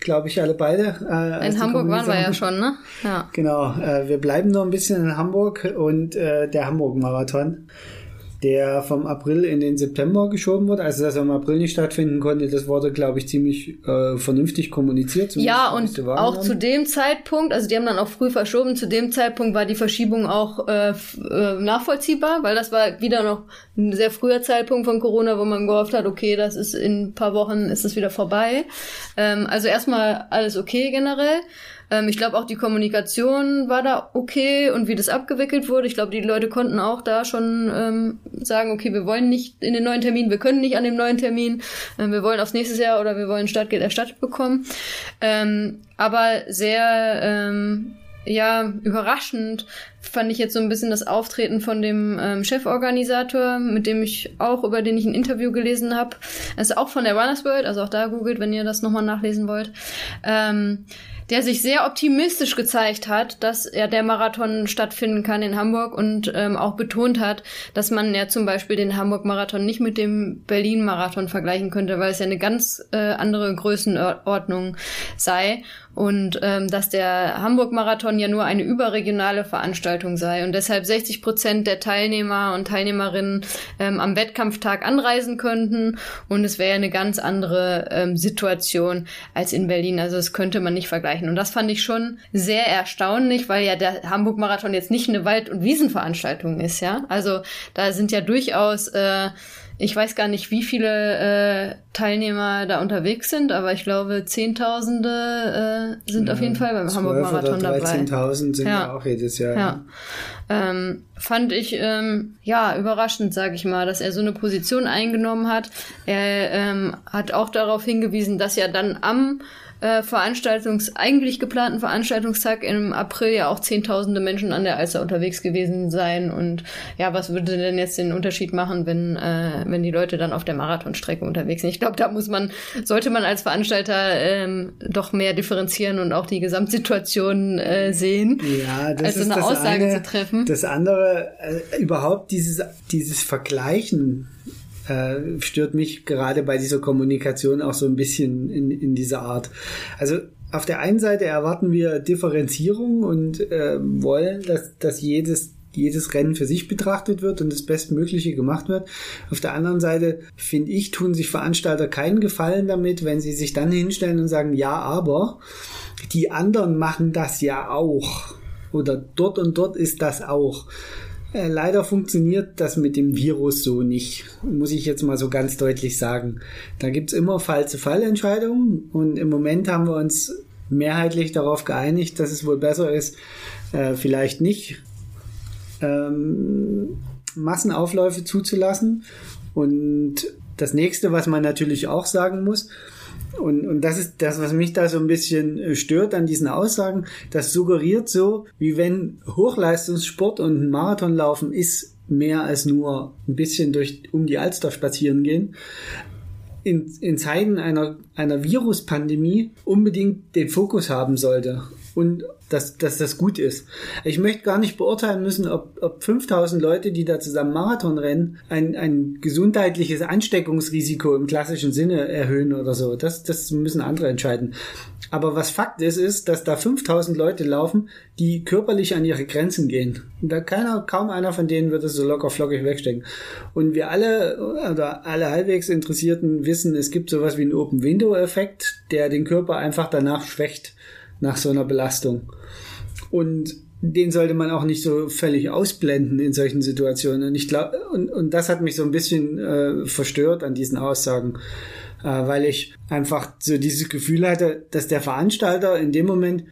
Glaube ich alle beide. Äh, in Hamburg waren wir ja schon, ne? Ja. Genau, äh, wir bleiben noch ein bisschen in Hamburg und äh, der Hamburg-Marathon, der vom April in den September geschoben wurde, also dass er im April nicht stattfinden konnte, das wurde, glaube ich, ziemlich äh, vernünftig kommuniziert. Ja, und auch zu dem Zeitpunkt, also die haben dann auch früh verschoben, zu dem Zeitpunkt war die Verschiebung auch äh, äh, nachvollziehbar, weil das war wieder noch ein sehr früher Zeitpunkt von Corona, wo man gehofft hat, okay, das ist in ein paar Wochen ist es wieder vorbei. Ähm, also erstmal alles okay generell. Ähm, ich glaube auch die Kommunikation war da okay und wie das abgewickelt wurde. Ich glaube, die Leute konnten auch da schon ähm, sagen, okay, wir wollen nicht in den neuen Termin, wir können nicht an dem neuen Termin, ähm, wir wollen aufs nächste Jahr oder wir wollen Startgeld erstattet bekommen. Ähm, aber sehr ähm, ja, überraschend fand ich jetzt so ein bisschen das Auftreten von dem ähm, Cheforganisator, mit dem ich auch, über den ich ein Interview gelesen habe. Ist auch von der Runners World, also auch da googelt, wenn ihr das nochmal nachlesen wollt. Ähm, der sich sehr optimistisch gezeigt hat, dass ja der Marathon stattfinden kann in Hamburg und ähm, auch betont hat, dass man ja zum Beispiel den Hamburg-Marathon nicht mit dem Berlin-Marathon vergleichen könnte, weil es ja eine ganz äh, andere Größenordnung sei und ähm, dass der Hamburg-Marathon ja nur eine überregionale Veranstaltung sei und deshalb 60 Prozent der Teilnehmer und Teilnehmerinnen ähm, am Wettkampftag anreisen könnten und es wäre eine ganz andere ähm, Situation als in Berlin. Also das könnte man nicht vergleichen und das fand ich schon sehr erstaunlich, weil ja der Hamburg-Marathon jetzt nicht eine Wald- und Wiesenveranstaltung ist, ja. Also da sind ja durchaus äh, ich weiß gar nicht, wie viele äh, Teilnehmer da unterwegs sind, aber ich glaube, Zehntausende äh, sind auf jeden Fall beim 12 Hamburg-Marathon dabei. 13.000 sind Ja. ja auch jedes Jahr. Ja. Ähm, fand ich ähm, ja überraschend, sage ich mal, dass er so eine Position eingenommen hat. Er ähm, hat auch darauf hingewiesen, dass ja dann am äh, Veranstaltungs eigentlich geplanten Veranstaltungstag im April ja auch zehntausende Menschen an der Alster unterwegs gewesen sein und ja, was würde denn jetzt den Unterschied machen, wenn äh, wenn die Leute dann auf der Marathonstrecke unterwegs sind? Ich glaube, da muss man sollte man als Veranstalter ähm, doch mehr differenzieren und auch die Gesamtsituation äh, sehen Ja, das als so ist eine das Aussage eine. zu treffen. Das andere, äh, überhaupt dieses, dieses Vergleichen äh, stört mich gerade bei dieser Kommunikation auch so ein bisschen in, in dieser Art. Also auf der einen Seite erwarten wir Differenzierung und äh, wollen, dass, dass jedes jedes Rennen für sich betrachtet wird und das Bestmögliche gemacht wird. Auf der anderen Seite, finde ich, tun sich Veranstalter keinen Gefallen damit, wenn sie sich dann hinstellen und sagen, ja, aber die anderen machen das ja auch. Oder dort und dort ist das auch. Äh, leider funktioniert das mit dem Virus so nicht, muss ich jetzt mal so ganz deutlich sagen. Da gibt's immer Fall-zu-Fall-Entscheidungen und im Moment haben wir uns mehrheitlich darauf geeinigt, dass es wohl besser ist, äh, vielleicht nicht ähm, Massenaufläufe zuzulassen. Und das nächste, was man natürlich auch sagen muss, und, und das ist das, was mich da so ein bisschen äh, stört an diesen Aussagen. Das suggeriert so, wie wenn Hochleistungssport und ein Marathonlaufen ist mehr als nur ein bisschen durch um die Alster spazieren gehen. In, in Zeiten einer, einer Viruspandemie unbedingt den Fokus haben sollte und dass, dass das gut ist. Ich möchte gar nicht beurteilen müssen, ob, ob 5000 Leute, die da zusammen Marathon rennen, ein, ein gesundheitliches Ansteckungsrisiko im klassischen Sinne erhöhen oder so. Das, das müssen andere entscheiden. Aber was Fakt ist, ist, dass da 5000 Leute laufen, die körperlich an ihre Grenzen gehen. Und da keiner, kaum einer von denen wird es so locker flockig wegstecken. Und wir alle, oder alle halbwegs Interessierten wissen, es gibt sowas wie einen Open Window Effekt, der den Körper einfach danach schwächt nach so einer Belastung. Und den sollte man auch nicht so völlig ausblenden in solchen Situationen. Und ich glaube, und, und das hat mich so ein bisschen äh, verstört an diesen Aussagen, äh, weil ich einfach so dieses Gefühl hatte, dass der Veranstalter in dem Moment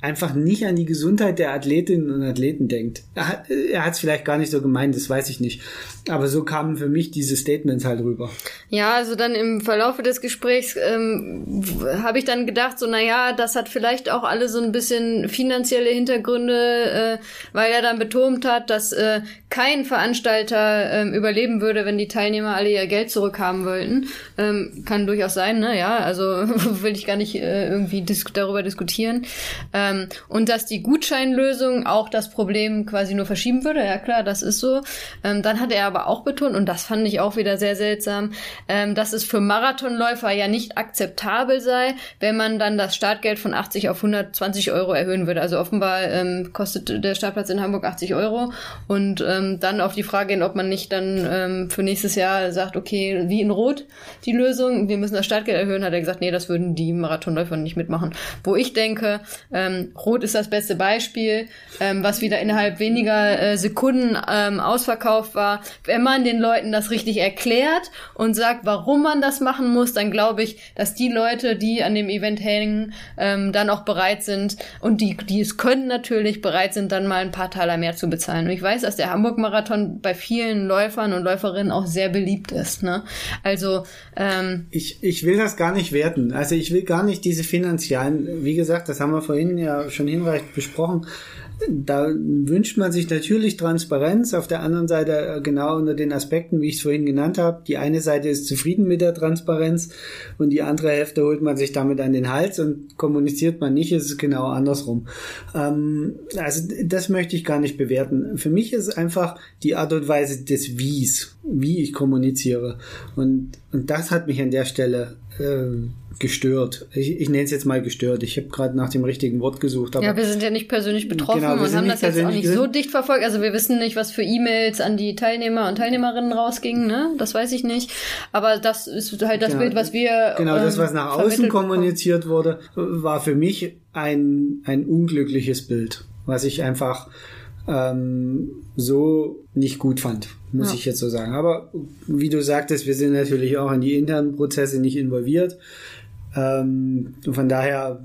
einfach nicht an die Gesundheit der Athletinnen und Athleten denkt. Er hat es vielleicht gar nicht so gemeint, das weiß ich nicht. Aber so kamen für mich diese Statements halt rüber. Ja, also dann im Verlaufe des Gesprächs ähm, habe ich dann gedacht, so naja, das hat vielleicht auch alle so ein bisschen finanzielle Hintergründe, äh, weil er dann betont hat, dass äh, kein Veranstalter ähm, überleben würde, wenn die Teilnehmer alle ihr Geld zurückhaben wollten. Ähm, kann durchaus sein, ne? Ja, also <laughs> will ich gar nicht äh, irgendwie dis darüber diskutieren. Ähm, und dass die Gutscheinlösung auch das Problem quasi nur verschieben würde, ja klar, das ist so. Ähm, dann hat er aber auch betont, und das fand ich auch wieder sehr seltsam, ähm, dass es für Marathonläufer ja nicht akzeptabel sei, wenn man dann das Startgeld von 80 auf 120 Euro erhöhen würde. Also offenbar ähm, kostet der Startplatz in Hamburg 80 Euro und ähm, dann auf die Frage hin, ob man nicht dann ähm, für nächstes Jahr sagt, okay, wie in Rot die Lösung, wir müssen das Startgeld erhöhen, hat er gesagt, nee, das würden die Marathonläufer nicht mitmachen. Wo ich denke, ähm, Rot ist das beste Beispiel, ähm, was wieder innerhalb weniger äh, Sekunden ähm, ausverkauft war, wenn man den Leuten das richtig erklärt und sagt, warum man das machen muss, dann glaube ich, dass die Leute, die an dem Event hängen, ähm, dann auch bereit sind und die, die es können natürlich, bereit sind, dann mal ein paar Taler mehr zu bezahlen. Und ich weiß, dass der Hamburg-Marathon bei vielen Läufern und Läuferinnen auch sehr beliebt ist. Ne? Also ähm, ich, ich will das gar nicht werten. Also ich will gar nicht diese finanziellen, wie gesagt, das haben wir vorhin ja schon hinreichend besprochen da wünscht man sich natürlich Transparenz. Auf der anderen Seite äh, genau unter den Aspekten, wie ich es vorhin genannt habe. Die eine Seite ist zufrieden mit der Transparenz und die andere Hälfte holt man sich damit an den Hals und kommuniziert man nicht, ist es genau andersrum. Ähm, also das möchte ich gar nicht bewerten. Für mich ist einfach die Art und Weise des Wies, wie ich kommuniziere. Und, und das hat mich an der Stelle gestört. Ich, ich nenne es jetzt mal gestört. Ich habe gerade nach dem richtigen Wort gesucht. ja, wir sind ja nicht persönlich betroffen genau, und haben das jetzt auch nicht so dicht verfolgt. Also wir wissen nicht, was für E-Mails an die Teilnehmer und Teilnehmerinnen rausgingen. Ne? Das weiß ich nicht. Aber das ist halt das genau, Bild, was wir. Genau, ähm, das, was nach außen kommuniziert wurde, war für mich ein, ein unglückliches Bild, was ich einfach ähm, so nicht gut fand, muss ja. ich jetzt so sagen. Aber wie du sagtest, wir sind natürlich auch in die internen Prozesse nicht involviert. Ähm, von daher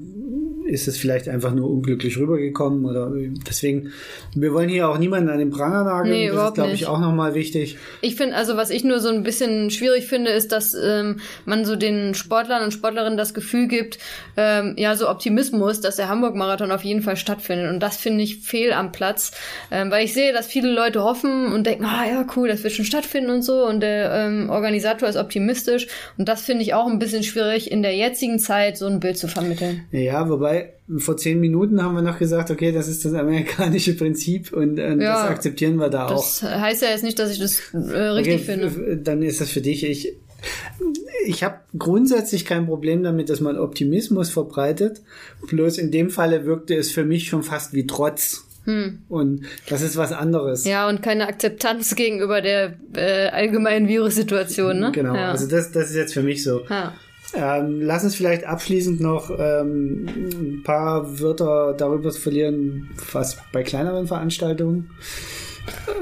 ist es vielleicht einfach nur unglücklich rübergekommen oder deswegen, wir wollen hier auch niemanden an den Pranger nageln. Nee, das ist, glaube ich, auch nochmal wichtig. Ich finde, also was ich nur so ein bisschen schwierig finde, ist, dass ähm, man so den Sportlern und Sportlerinnen das Gefühl gibt, ähm, ja, so Optimismus, dass der Hamburg-Marathon auf jeden Fall stattfindet. Und das finde ich fehl am Platz, ähm, weil ich sehe, dass viele Leute hoffen und denken, ah ja, cool, das wird schon stattfinden und so. Und der ähm, Organisator ist optimistisch. Und das finde ich auch ein bisschen schwierig, in der jetzigen Zeit so ein Bild zu vermitteln. Ja, wobei vor zehn Minuten haben wir noch gesagt, okay, das ist das amerikanische Prinzip und äh, ja, das akzeptieren wir da das auch. Das heißt ja jetzt nicht, dass ich das äh, richtig okay, finde. Dann ist das für dich. Ich, ich habe grundsätzlich kein Problem damit, dass man Optimismus verbreitet. Bloß in dem Falle wirkte es für mich schon fast wie Trotz. Hm. Und das ist was anderes. Ja, und keine Akzeptanz <laughs> gegenüber der äh, allgemeinen Virussituation, ne? Genau, ja. also das, das ist jetzt für mich so. Ja. Ähm, lass uns vielleicht abschließend noch ähm, ein paar Wörter darüber verlieren, was bei kleineren Veranstaltungen.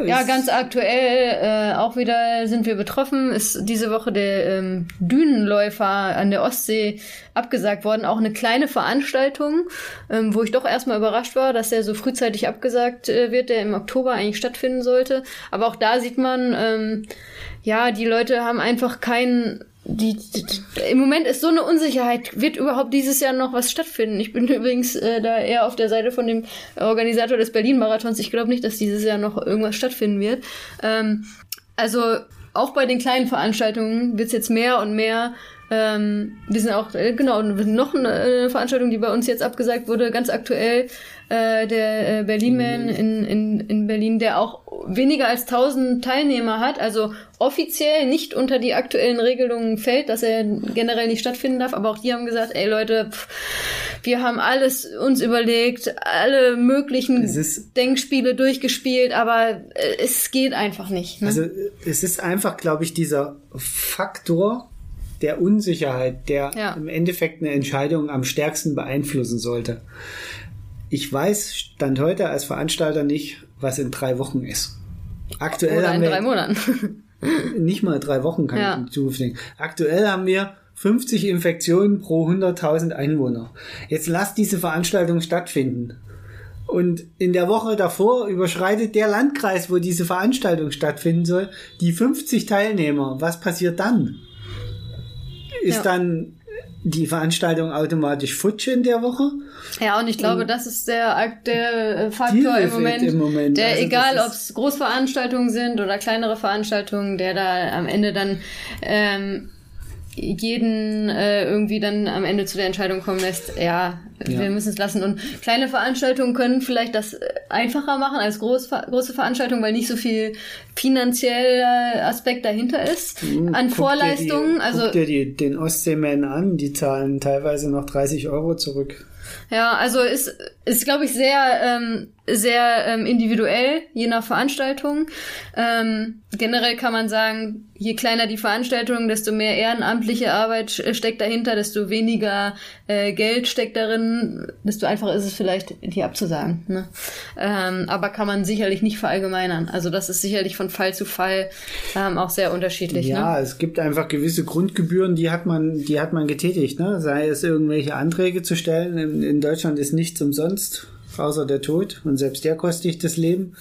Ja, ganz aktuell äh, auch wieder sind wir betroffen. Ist diese Woche der ähm, Dünenläufer an der Ostsee abgesagt worden. Auch eine kleine Veranstaltung, ähm, wo ich doch erstmal überrascht war, dass der so frühzeitig abgesagt äh, wird, der im Oktober eigentlich stattfinden sollte. Aber auch da sieht man, ähm, ja, die Leute haben einfach keinen die, die, im Moment ist so eine Unsicherheit, wird überhaupt dieses Jahr noch was stattfinden? Ich bin <laughs> übrigens äh, da eher auf der Seite von dem Organisator des Berlin-Marathons. Ich glaube nicht, dass dieses Jahr noch irgendwas stattfinden wird. Ähm, also auch bei den kleinen Veranstaltungen wird es jetzt mehr und mehr ähm, wir sind auch, äh, genau, noch eine äh, Veranstaltung, die bei uns jetzt abgesagt wurde, ganz aktuell, äh, der äh, Berlin-Man mhm. in, in, in Berlin, der auch weniger als 1000 Teilnehmer hat, also offiziell nicht unter die aktuellen Regelungen fällt, dass er generell nicht stattfinden darf, aber auch die haben gesagt, ey Leute, pff, wir haben alles uns überlegt, alle möglichen Denkspiele durchgespielt, aber äh, es geht einfach nicht. Ne? Also es ist einfach, glaube ich, dieser Faktor, der Unsicherheit, der ja. im Endeffekt eine Entscheidung am stärksten beeinflussen sollte. Ich weiß Stand heute als Veranstalter nicht, was in drei Wochen ist. Aktuell Oder haben in wir drei Monaten. <laughs> nicht mal drei Wochen kann ja. ich denken. Aktuell haben wir 50 Infektionen pro 100.000 Einwohner. Jetzt lasst diese Veranstaltung stattfinden. Und in der Woche davor überschreitet der Landkreis, wo diese Veranstaltung stattfinden soll, die 50 Teilnehmer. Was passiert dann? Ist ja. dann die Veranstaltung automatisch futsch in der Woche? Ja, und ich glaube, und das ist der, der äh, Faktor im Moment, im Moment, der also egal, ob es Großveranstaltungen sind oder kleinere Veranstaltungen, der da am Ende dann ähm, jeden äh, irgendwie dann am Ende zu der Entscheidung kommen lässt, ja, ja. wir müssen es lassen. Und kleine Veranstaltungen können vielleicht das äh, einfacher machen als groß, große Veranstaltungen, weil nicht so viel finanzieller Aspekt dahinter ist mhm, an guck Vorleistungen. Dir die, also guck dir die, den Ostseemännern an, die zahlen teilweise noch 30 Euro zurück. Ja, also ist, ist glaube ich, sehr, ähm, sehr ähm, individuell, je nach Veranstaltung. Ähm, generell kann man sagen, je kleiner die Veranstaltung, desto mehr ehrenamtliche Arbeit steckt dahinter, desto weniger äh, Geld steckt darin, desto einfacher ist es vielleicht, die abzusagen. Ne? Ähm, aber kann man sicherlich nicht verallgemeinern. Also das ist sicherlich von Fall zu Fall ähm, auch sehr unterschiedlich. Ja, ne? es gibt einfach gewisse Grundgebühren, die hat man, die hat man getätigt. Ne? Sei es irgendwelche Anträge zu stellen. In, in Deutschland ist nichts umsonst außer der Tod. Und selbst der kostet dich das Leben.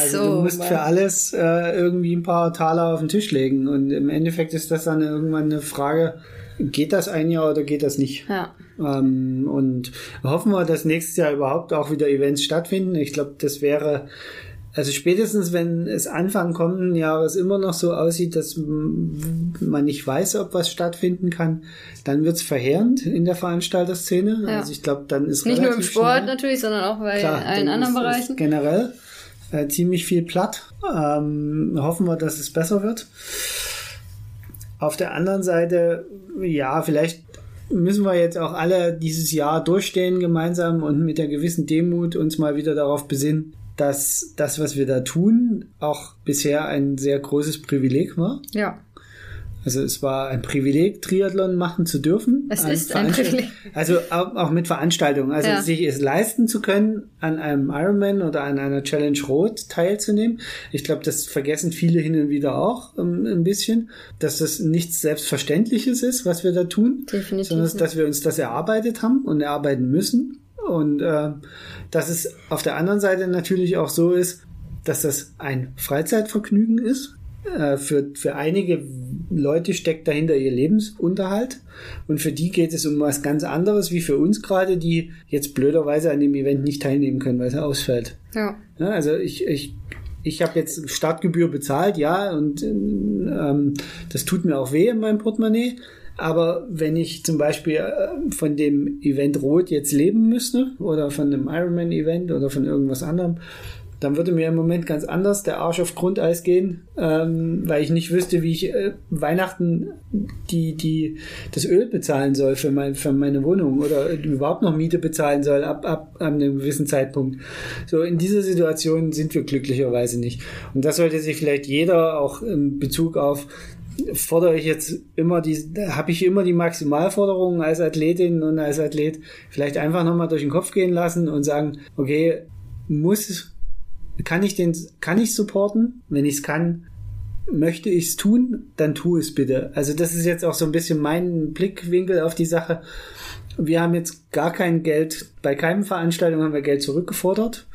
Also so, du musst Mann. für alles äh, irgendwie ein paar Taler auf den Tisch legen. Und im Endeffekt ist das dann irgendwann eine Frage, geht das ein Jahr oder geht das nicht? Ja. Ähm, und hoffen wir, dass nächstes Jahr überhaupt auch wieder Events stattfinden. Ich glaube, das wäre also spätestens, wenn es Anfang kommenden Jahres immer noch so aussieht, dass man nicht weiß, ob was stattfinden kann, dann wird's verheerend in der Veranstalterszene. Ja. Also ich glaube, dann ist nicht nur im Sport schnell, natürlich, sondern auch bei klar, allen anderen Bereichen. Generell äh, ziemlich viel platt. Ähm, hoffen wir, dass es besser wird. Auf der anderen Seite, ja, vielleicht müssen wir jetzt auch alle dieses Jahr durchstehen gemeinsam und mit der gewissen Demut uns mal wieder darauf besinnen, dass das, was wir da tun, auch bisher ein sehr großes Privileg war. Ja. Also es war ein Privileg, Triathlon machen zu dürfen. Es ist ein Privileg. Also auch, auch mit Veranstaltungen. Also ja. sich es leisten zu können, an einem Ironman oder an einer Challenge Rot teilzunehmen. Ich glaube, das vergessen viele hin und wieder auch um, ein bisschen, dass das nichts Selbstverständliches ist, was wir da tun. Definitiv. Sondern dass wir uns das erarbeitet haben und erarbeiten müssen. Und äh, dass es auf der anderen Seite natürlich auch so ist, dass das ein Freizeitvergnügen ist. Äh, für, für einige Leute steckt dahinter ihr Lebensunterhalt und für die geht es um was ganz anderes wie für uns gerade, die jetzt blöderweise an dem Event nicht teilnehmen können, weil es ausfällt. Ja. ja also ich, ich, ich habe jetzt Startgebühr bezahlt, ja, und ähm, das tut mir auch weh in meinem Portemonnaie. Aber wenn ich zum Beispiel äh, von dem Event Rot jetzt leben müsste oder von einem Ironman-Event oder von irgendwas anderem, dann würde mir im Moment ganz anders der Arsch auf Grundeis gehen, ähm, weil ich nicht wüsste, wie ich äh, Weihnachten die, die, das Öl bezahlen soll für, mein, für meine Wohnung oder überhaupt noch Miete bezahlen soll ab, ab, ab einem gewissen Zeitpunkt. So in dieser Situation sind wir glücklicherweise nicht. Und das sollte sich vielleicht jeder auch in Bezug auf fordere ich jetzt immer die, habe ich immer die Maximalforderungen als Athletin und als Athlet vielleicht einfach nochmal durch den Kopf gehen lassen und sagen, okay, muss kann ich den, kann ich supporten? Wenn ich es kann, möchte ich es tun, dann tu es bitte. Also das ist jetzt auch so ein bisschen mein Blickwinkel auf die Sache. Wir haben jetzt gar kein Geld, bei keinem Veranstaltung haben wir Geld zurückgefordert.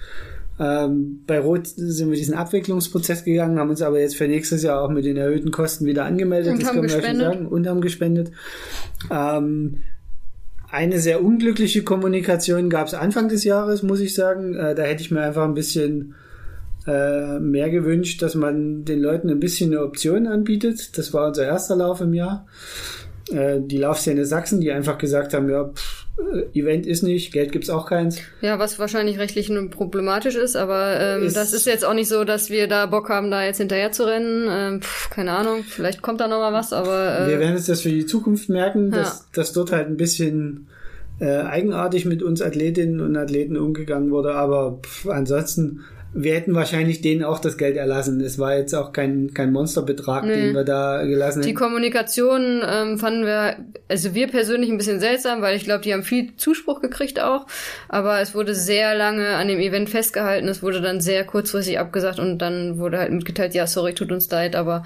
Ähm, bei Rot sind wir diesen Abwicklungsprozess gegangen, haben uns aber jetzt für nächstes Jahr auch mit den erhöhten Kosten wieder angemeldet. Und das haben können wir schon sagen. Und haben gespendet. Ähm, eine sehr unglückliche Kommunikation gab es Anfang des Jahres, muss ich sagen. Äh, da hätte ich mir einfach ein bisschen äh, mehr gewünscht, dass man den Leuten ein bisschen eine Option anbietet. Das war unser erster Lauf im Jahr. Äh, die Laufszene Sachsen, die einfach gesagt haben, ja, pff, Event ist nicht, Geld gibt's auch keins. Ja, was wahrscheinlich rechtlich nur problematisch ist, aber ähm, ist das ist jetzt auch nicht so, dass wir da Bock haben, da jetzt hinterher zu rennen. Ähm, pff, keine Ahnung, vielleicht kommt da noch mal was, aber äh, wir werden jetzt das für die Zukunft merken, ja. dass, dass dort halt ein bisschen äh, eigenartig mit uns Athletinnen und Athleten umgegangen wurde, aber pff, ansonsten wir hätten wahrscheinlich denen auch das Geld erlassen. Es war jetzt auch kein, kein Monsterbetrag, nee. den wir da gelassen hätten. Die Kommunikation ähm, fanden wir, also wir persönlich ein bisschen seltsam, weil ich glaube, die haben viel Zuspruch gekriegt auch. Aber es wurde sehr lange an dem Event festgehalten. Es wurde dann sehr kurzfristig abgesagt und dann wurde halt mitgeteilt, ja, sorry, tut uns leid, aber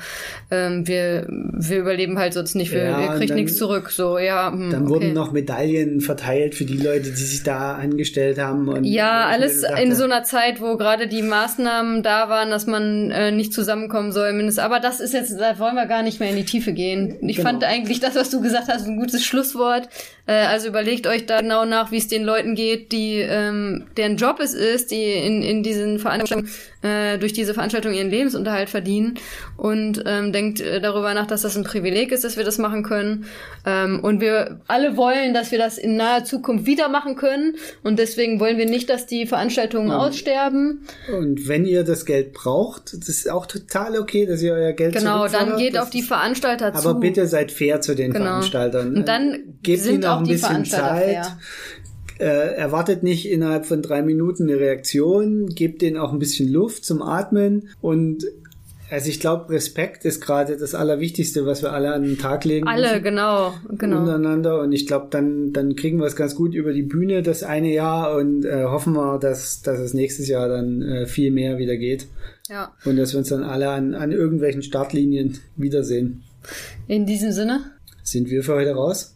ähm, wir, wir überleben halt sonst nicht. Wir, ja, ihr kriegt nichts zurück. So, ja. Hm, dann okay. wurden noch Medaillen verteilt für die Leute, die sich da angestellt haben. Und ja, alles in so einer Zeit, wo gerade die Maßnahmen da waren, dass man äh, nicht zusammenkommen soll, mindestens. Aber das ist jetzt, da wollen wir gar nicht mehr in die Tiefe gehen. Ich genau. fand eigentlich das, was du gesagt hast, ein gutes Schlusswort. Äh, also überlegt euch da genau nach, wie es den Leuten geht, die ähm, deren Job es ist, die in, in diesen Veranstaltungen äh, durch diese Veranstaltung ihren Lebensunterhalt verdienen und ähm, denkt äh, darüber nach, dass das ein Privileg ist, dass wir das machen können. Ähm, und wir alle wollen, dass wir das in naher Zukunft wieder machen können. Und deswegen wollen wir nicht, dass die Veranstaltungen ja. aussterben. Und wenn ihr das Geld braucht, das ist auch total okay, dass ihr euer Geld Genau, dann geht auf die Veranstalter zu. Aber bitte seid fair zu den genau. Veranstaltern. Und dann gebt ihnen auch ein bisschen Zeit. Äh, erwartet nicht innerhalb von drei Minuten eine Reaktion, gebt denen auch ein bisschen Luft zum Atmen und also ich glaube, Respekt ist gerade das Allerwichtigste, was wir alle an den Tag legen. Alle, genau, genau. Untereinander. Und ich glaube, dann, dann kriegen wir es ganz gut über die Bühne das eine Jahr und äh, hoffen wir, dass, dass es nächstes Jahr dann äh, viel mehr wieder geht. Ja. Und dass wir uns dann alle an, an irgendwelchen Startlinien wiedersehen. In diesem Sinne sind wir für heute raus.